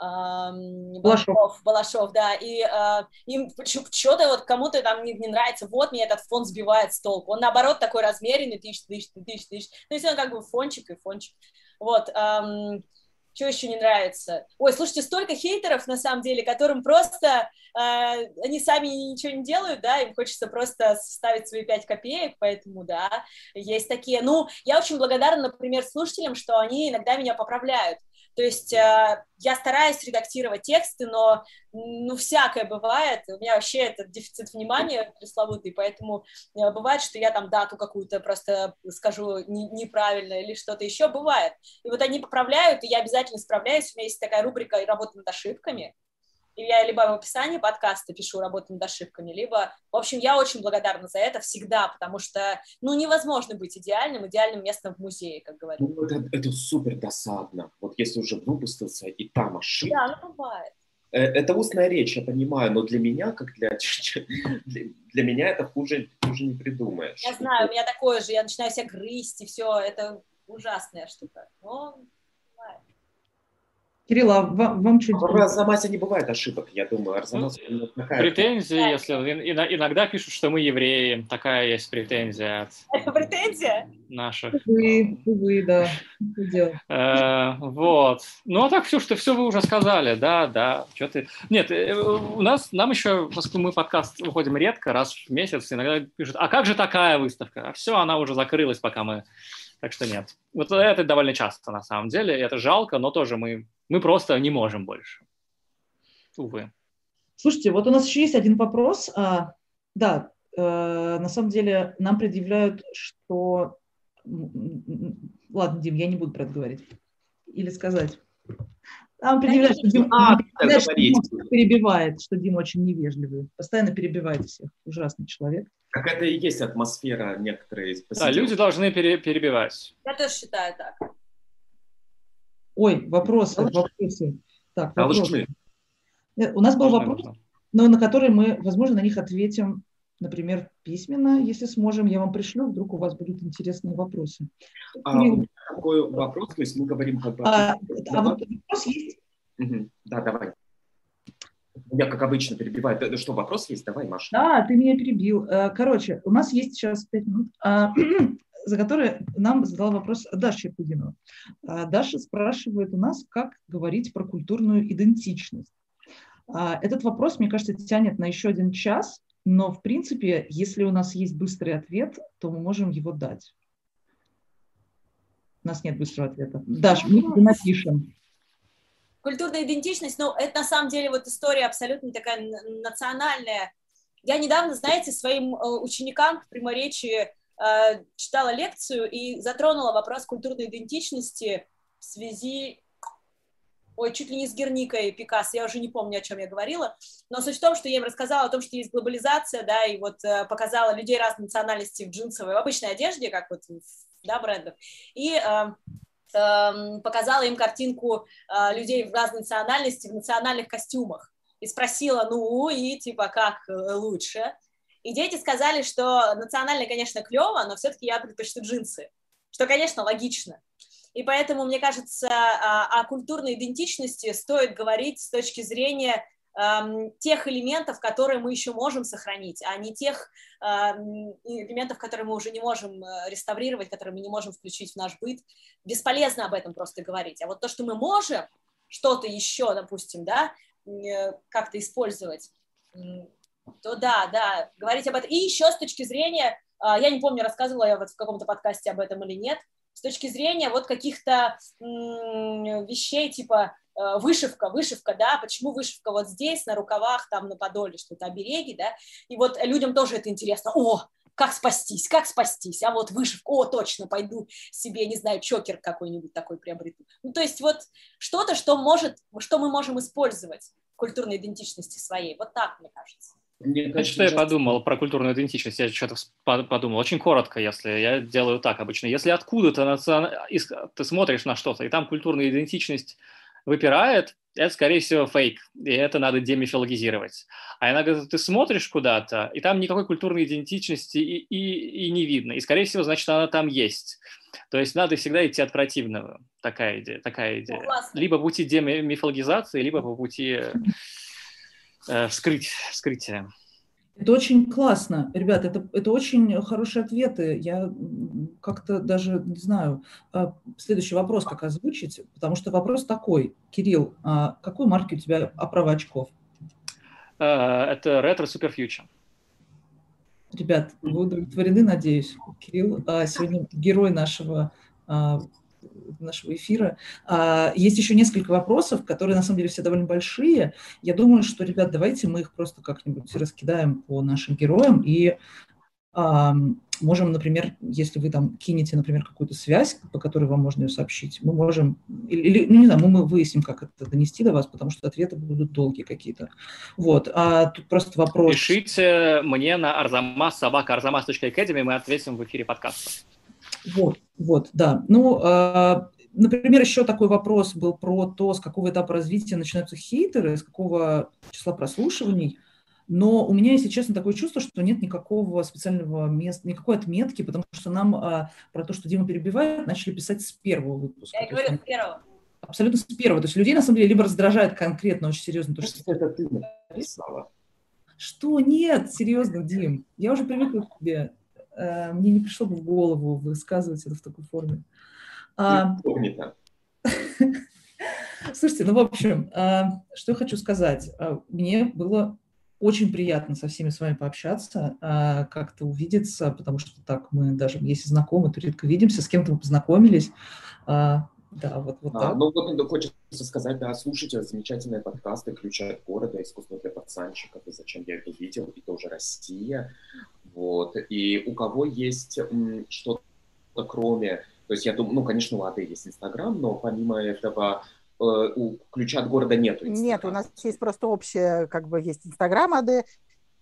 Балашов, Балашов, да, и э, им что-то вот кому-то там не, не нравится, вот мне этот фон сбивает с толку, он наоборот такой размеренный, тысяч, тысяч, тысяч, тысяч, ну, если он как бы фончик и фончик, вот, эм, что еще не нравится? Ой, слушайте, столько хейтеров, на самом деле, которым просто, э, они сами ничего не делают, да, им хочется просто ставить свои пять копеек, поэтому, да, есть такие. Ну, я очень благодарна, например, слушателям, что они иногда меня поправляют. То есть э, я стараюсь редактировать тексты, но ну, всякое бывает. У меня вообще это дефицит внимания пресловутый, поэтому э, бывает, что я там дату какую-то просто скажу не, неправильно или что-то еще бывает. И вот они поправляют, и я обязательно справляюсь. У меня есть такая рубрика «Работа над ошибками», и я либо в описании подкаста пишу работу над ошибками, либо, в общем, я очень благодарна за это всегда, потому что, ну, невозможно быть идеальным, идеальным местом в музее, как говорят. Ну, это, это супер досадно. Вот если уже выпустился, и там ошибка. Да, ну, бывает. Это устная речь, я понимаю, но для меня, как для, для, для меня это хуже, хуже не придумаешь. Я знаю, у меня такое же, я начинаю себя грызть, и все, это ужасная штука. Но. Кирилл, а вам, вам что? В Арзамасе не бывает ошибок, я думаю. Арзамас ну, такая... Претензии, да. если иногда пишут, что мы евреи, такая есть претензия. От Это претензия? Наших. Увы, увы, да. Э, вот. Ну, а так все, что все вы уже сказали, да, да. Что ты... Нет, э, у нас, нам еще, поскольку мы подкаст выходим редко, раз в месяц, иногда пишут, а как же такая выставка? А все, она уже закрылась, пока мы... Так что нет. Вот это довольно часто, на самом деле. Это жалко, но тоже мы мы просто не можем больше. Увы. Слушайте, вот у нас еще есть один вопрос. А, да, э, на самом деле нам предъявляют, что... Ладно, Дим, я не буду про это говорить. Или сказать. Нам предъявляют, что Дим, а, предъявляют, что Дим перебивает, что Дим очень невежливый. Постоянно перебивает всех. Ужасный человек. Как это и есть атмосфера некоторые. Да, люди должны пере перебивать. Я тоже считаю так. Ой, вопросы, вопросы. Так, вопросы. У нас был вопрос, но на который мы, возможно, на них ответим, например, письменно, если сможем. Я вам пришлю, вдруг у вас будут интересные вопросы. А, такой вопрос, то есть мы говорим как бы... А, а вот вопрос есть? Угу. Да, давай. Я, как обычно, перебиваю. Что, вопрос есть? Давай, Маша. Да, ты меня перебил. Э, короче, у нас есть сейчас пять минут. За который нам задала вопрос Даша Якудинова. А, Даша спрашивает у нас, как говорить про культурную идентичность. А, этот вопрос, мне кажется, тянет на еще один час, но, в принципе, если у нас есть быстрый ответ, то мы можем его дать. У нас нет быстрого ответа. Даша, мы напишем. культурная идентичность, ну, это на самом деле вот история абсолютно такая национальная. Я недавно, знаете, своим э, ученикам в Приморечии э, читала лекцию и затронула вопрос культурной идентичности в связи ой, чуть ли не с Герникой Пикассо, я уже не помню, о чем я говорила, но суть в том, что я им рассказала о том, что есть глобализация, да, и вот э, показала людей разной национальности в джинсовой, в обычной одежде, как вот, да, брендов, и э, э, показала им картинку э, людей в разной национальности в национальных костюмах, и спросила, ну, и типа, как э, лучше, и дети сказали, что национальное, конечно, клево, но все-таки я предпочту джинсы, что, конечно, логично, и поэтому, мне кажется, о культурной идентичности стоит говорить с точки зрения эм, тех элементов, которые мы еще можем сохранить, а не тех эм, элементов, которые мы уже не можем э, реставрировать, которые мы не можем включить в наш быт. Бесполезно об этом просто говорить. А вот то, что мы можем что-то еще, допустим, да, э, как-то использовать, то да, да, говорить об этом. И еще с точки зрения, э, я не помню, рассказывала я вот в каком-то подкасте об этом или нет, с точки зрения вот каких-то вещей типа э, вышивка, вышивка, да, почему вышивка вот здесь, на рукавах, там, на подоле, что-то обереги, да, и вот людям тоже это интересно, о, как спастись, как спастись, а вот вышивка, о, точно, пойду себе, не знаю, чокер какой-нибудь такой приобрету. Ну, то есть вот что-то, что может, что мы можем использовать в культурной идентичности своей, вот так, мне кажется. Мне кажется, что я подумал про культурную идентичность? Я что-то подумал. Очень коротко, если я делаю так обычно. Если откуда-то национ... ты смотришь на что-то, и там культурная идентичность выпирает, это, скорее всего, фейк, и это надо демифологизировать. А иногда ты смотришь куда-то, и там никакой культурной идентичности и, и, и не видно, и, скорее всего, значит, она там есть. То есть надо всегда идти от противного. Такая идея. Такая идея. Ну, либо по пути демифологизации, либо по пути э, вскрыть, вскрытие. Это очень классно, ребят, это, это очень хорошие ответы. Я как-то даже не знаю, а, следующий вопрос как озвучить, потому что вопрос такой. Кирилл, а какой марки у тебя оправа очков? Э, это Super Future. Ребят, вы удовлетворены, надеюсь. Кирилл а, сегодня герой нашего нашего эфира. А, есть еще несколько вопросов, которые на самом деле все довольно большие. Я думаю, что, ребят, давайте мы их просто как-нибудь раскидаем по нашим героям и а, можем, например, если вы там кинете, например, какую-то связь, по которой вам можно ее сообщить, мы можем, или, ну не знаю, мы, мы выясним, как это донести до вас, потому что ответы будут долгие какие-то. Вот, а тут просто вопрос. Пишите мне на arzamas, собака arzamas.academy, мы ответим в эфире подкаста. Вот, вот, да. Ну, э, например, еще такой вопрос был про то, с какого этапа развития начинаются хейтеры, с какого числа прослушиваний. Но у меня, если честно, такое чувство, что нет никакого специального места, никакой отметки, потому что нам а, про то, что Дима перебивает, начали писать с первого выпуска. Я говорю, с первого. Абсолютно с первого. То есть людей, на самом деле, либо раздражает конкретно очень серьезно то, что... Это ты написала. Что? Нет, серьезно, Дим. Я уже привыкла к тебе. Э, мне не пришло бы в голову высказывать это в такой форме. А, Слушайте, ну, в общем, а, что я хочу сказать. А, мне было очень приятно со всеми с вами пообщаться, как-то увидеться, потому что так мы даже, если знакомы, то редко видимся, с кем-то мы познакомились. Да, вот, вот а, так. Ну вот ну, хочется сказать, да, слушайте замечательные подкасты «Ключ от города», «Искусство для пацанчиков» и «Зачем я это видел» и тоже «Россия». Вот. И у кого есть что-то кроме... То есть я думаю, ну, конечно, у Ады есть Инстаграм, но помимо этого э, у ключа от города нету. Нет, у нас есть просто общее, как бы есть Инстаграм АД,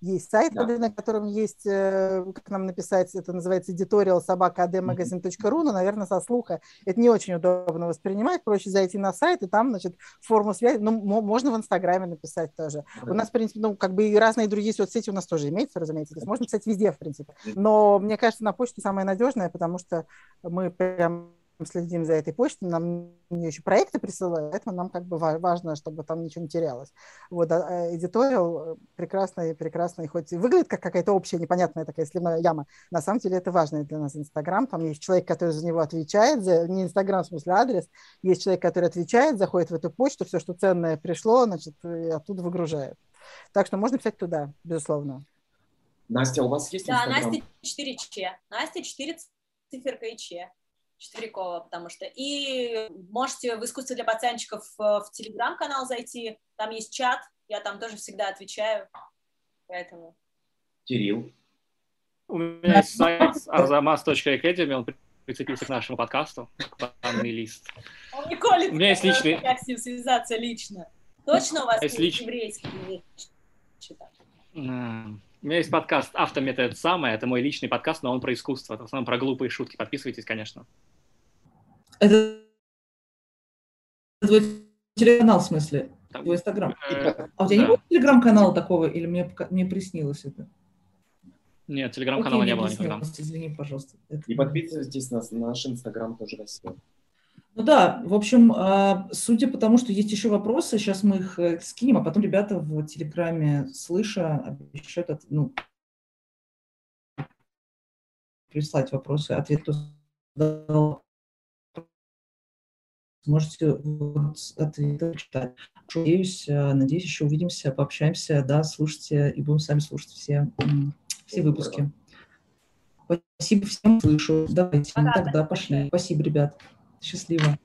есть сайт, да. на котором есть, э, как нам написать, это называется editorial собака admagazine.ru, но, наверное, со слуха это не очень удобно воспринимать. Проще зайти на сайт, и там, значит, форму связи, ну, можно в Инстаграме написать тоже. Да. У нас, в принципе, ну, как бы и разные другие соцсети у нас тоже имеются, разумеется. То есть можно писать везде, в принципе. Но мне кажется, на почте самое надежное, потому что мы прям следим за этой почтой, нам мне еще проекты присылают, поэтому нам как бы важно, чтобы там ничего не терялось. Вот, а editorial э, прекрасный, прекрасный, хоть и выглядит как какая-то общая непонятная такая сливная яма, на самом деле это важно для нас Инстаграм, там есть человек, который за него отвечает, за, не Инстаграм, в смысле адрес, есть человек, который отвечает, заходит в эту почту, все, что ценное пришло, значит, и оттуда выгружает. Так что можно писать туда, безусловно. Настя, у вас есть Да, Настя 4 Ч. Настя 4 циферка и Ч. Четверякова, потому что. И можете в «Искусство для пацанчиков» в Телеграм-канал зайти, там есть чат, я там тоже всегда отвечаю, поэтому... Кирилл. У меня есть сайт arzamas.academy, он прицепился к нашему подкасту, банный лист. Он не колет, У меня есть личный... как с ним связаться лично. Точно у вас есть есть лич- еврейский? Читать? У меня есть подкаст «Автомета» — это самое, это мой личный подкаст, но он про искусство, это в основном про глупые шутки. Подписывайтесь, конечно. Это твой телеграм-канал, в смысле? Там, Твой инстаграм. э, А у тебя не было телеграм-канала такого, или мне, мне приснилось это? Нет, телеграм-канала не было никогда. Извини, пожалуйста. Это- И подписывайтесь на наш инстаграм тоже Россия. Ну да, в общем, а, судя по тому, что есть еще вопросы, сейчас мы их э, скинем, а потом ребята в Телеграме слыша обещают от- ну, прислать вопросы, ответ кто задал. Можете вот ответы читать. Надеюсь, э, надеюсь, еще увидимся, пообщаемся, да, слушайте, и будем сами слушать все, все выпуски. Спасибо всем, слышу. Давайте, Пока, тогда пошли. Спасибо, ребят. Счастливо.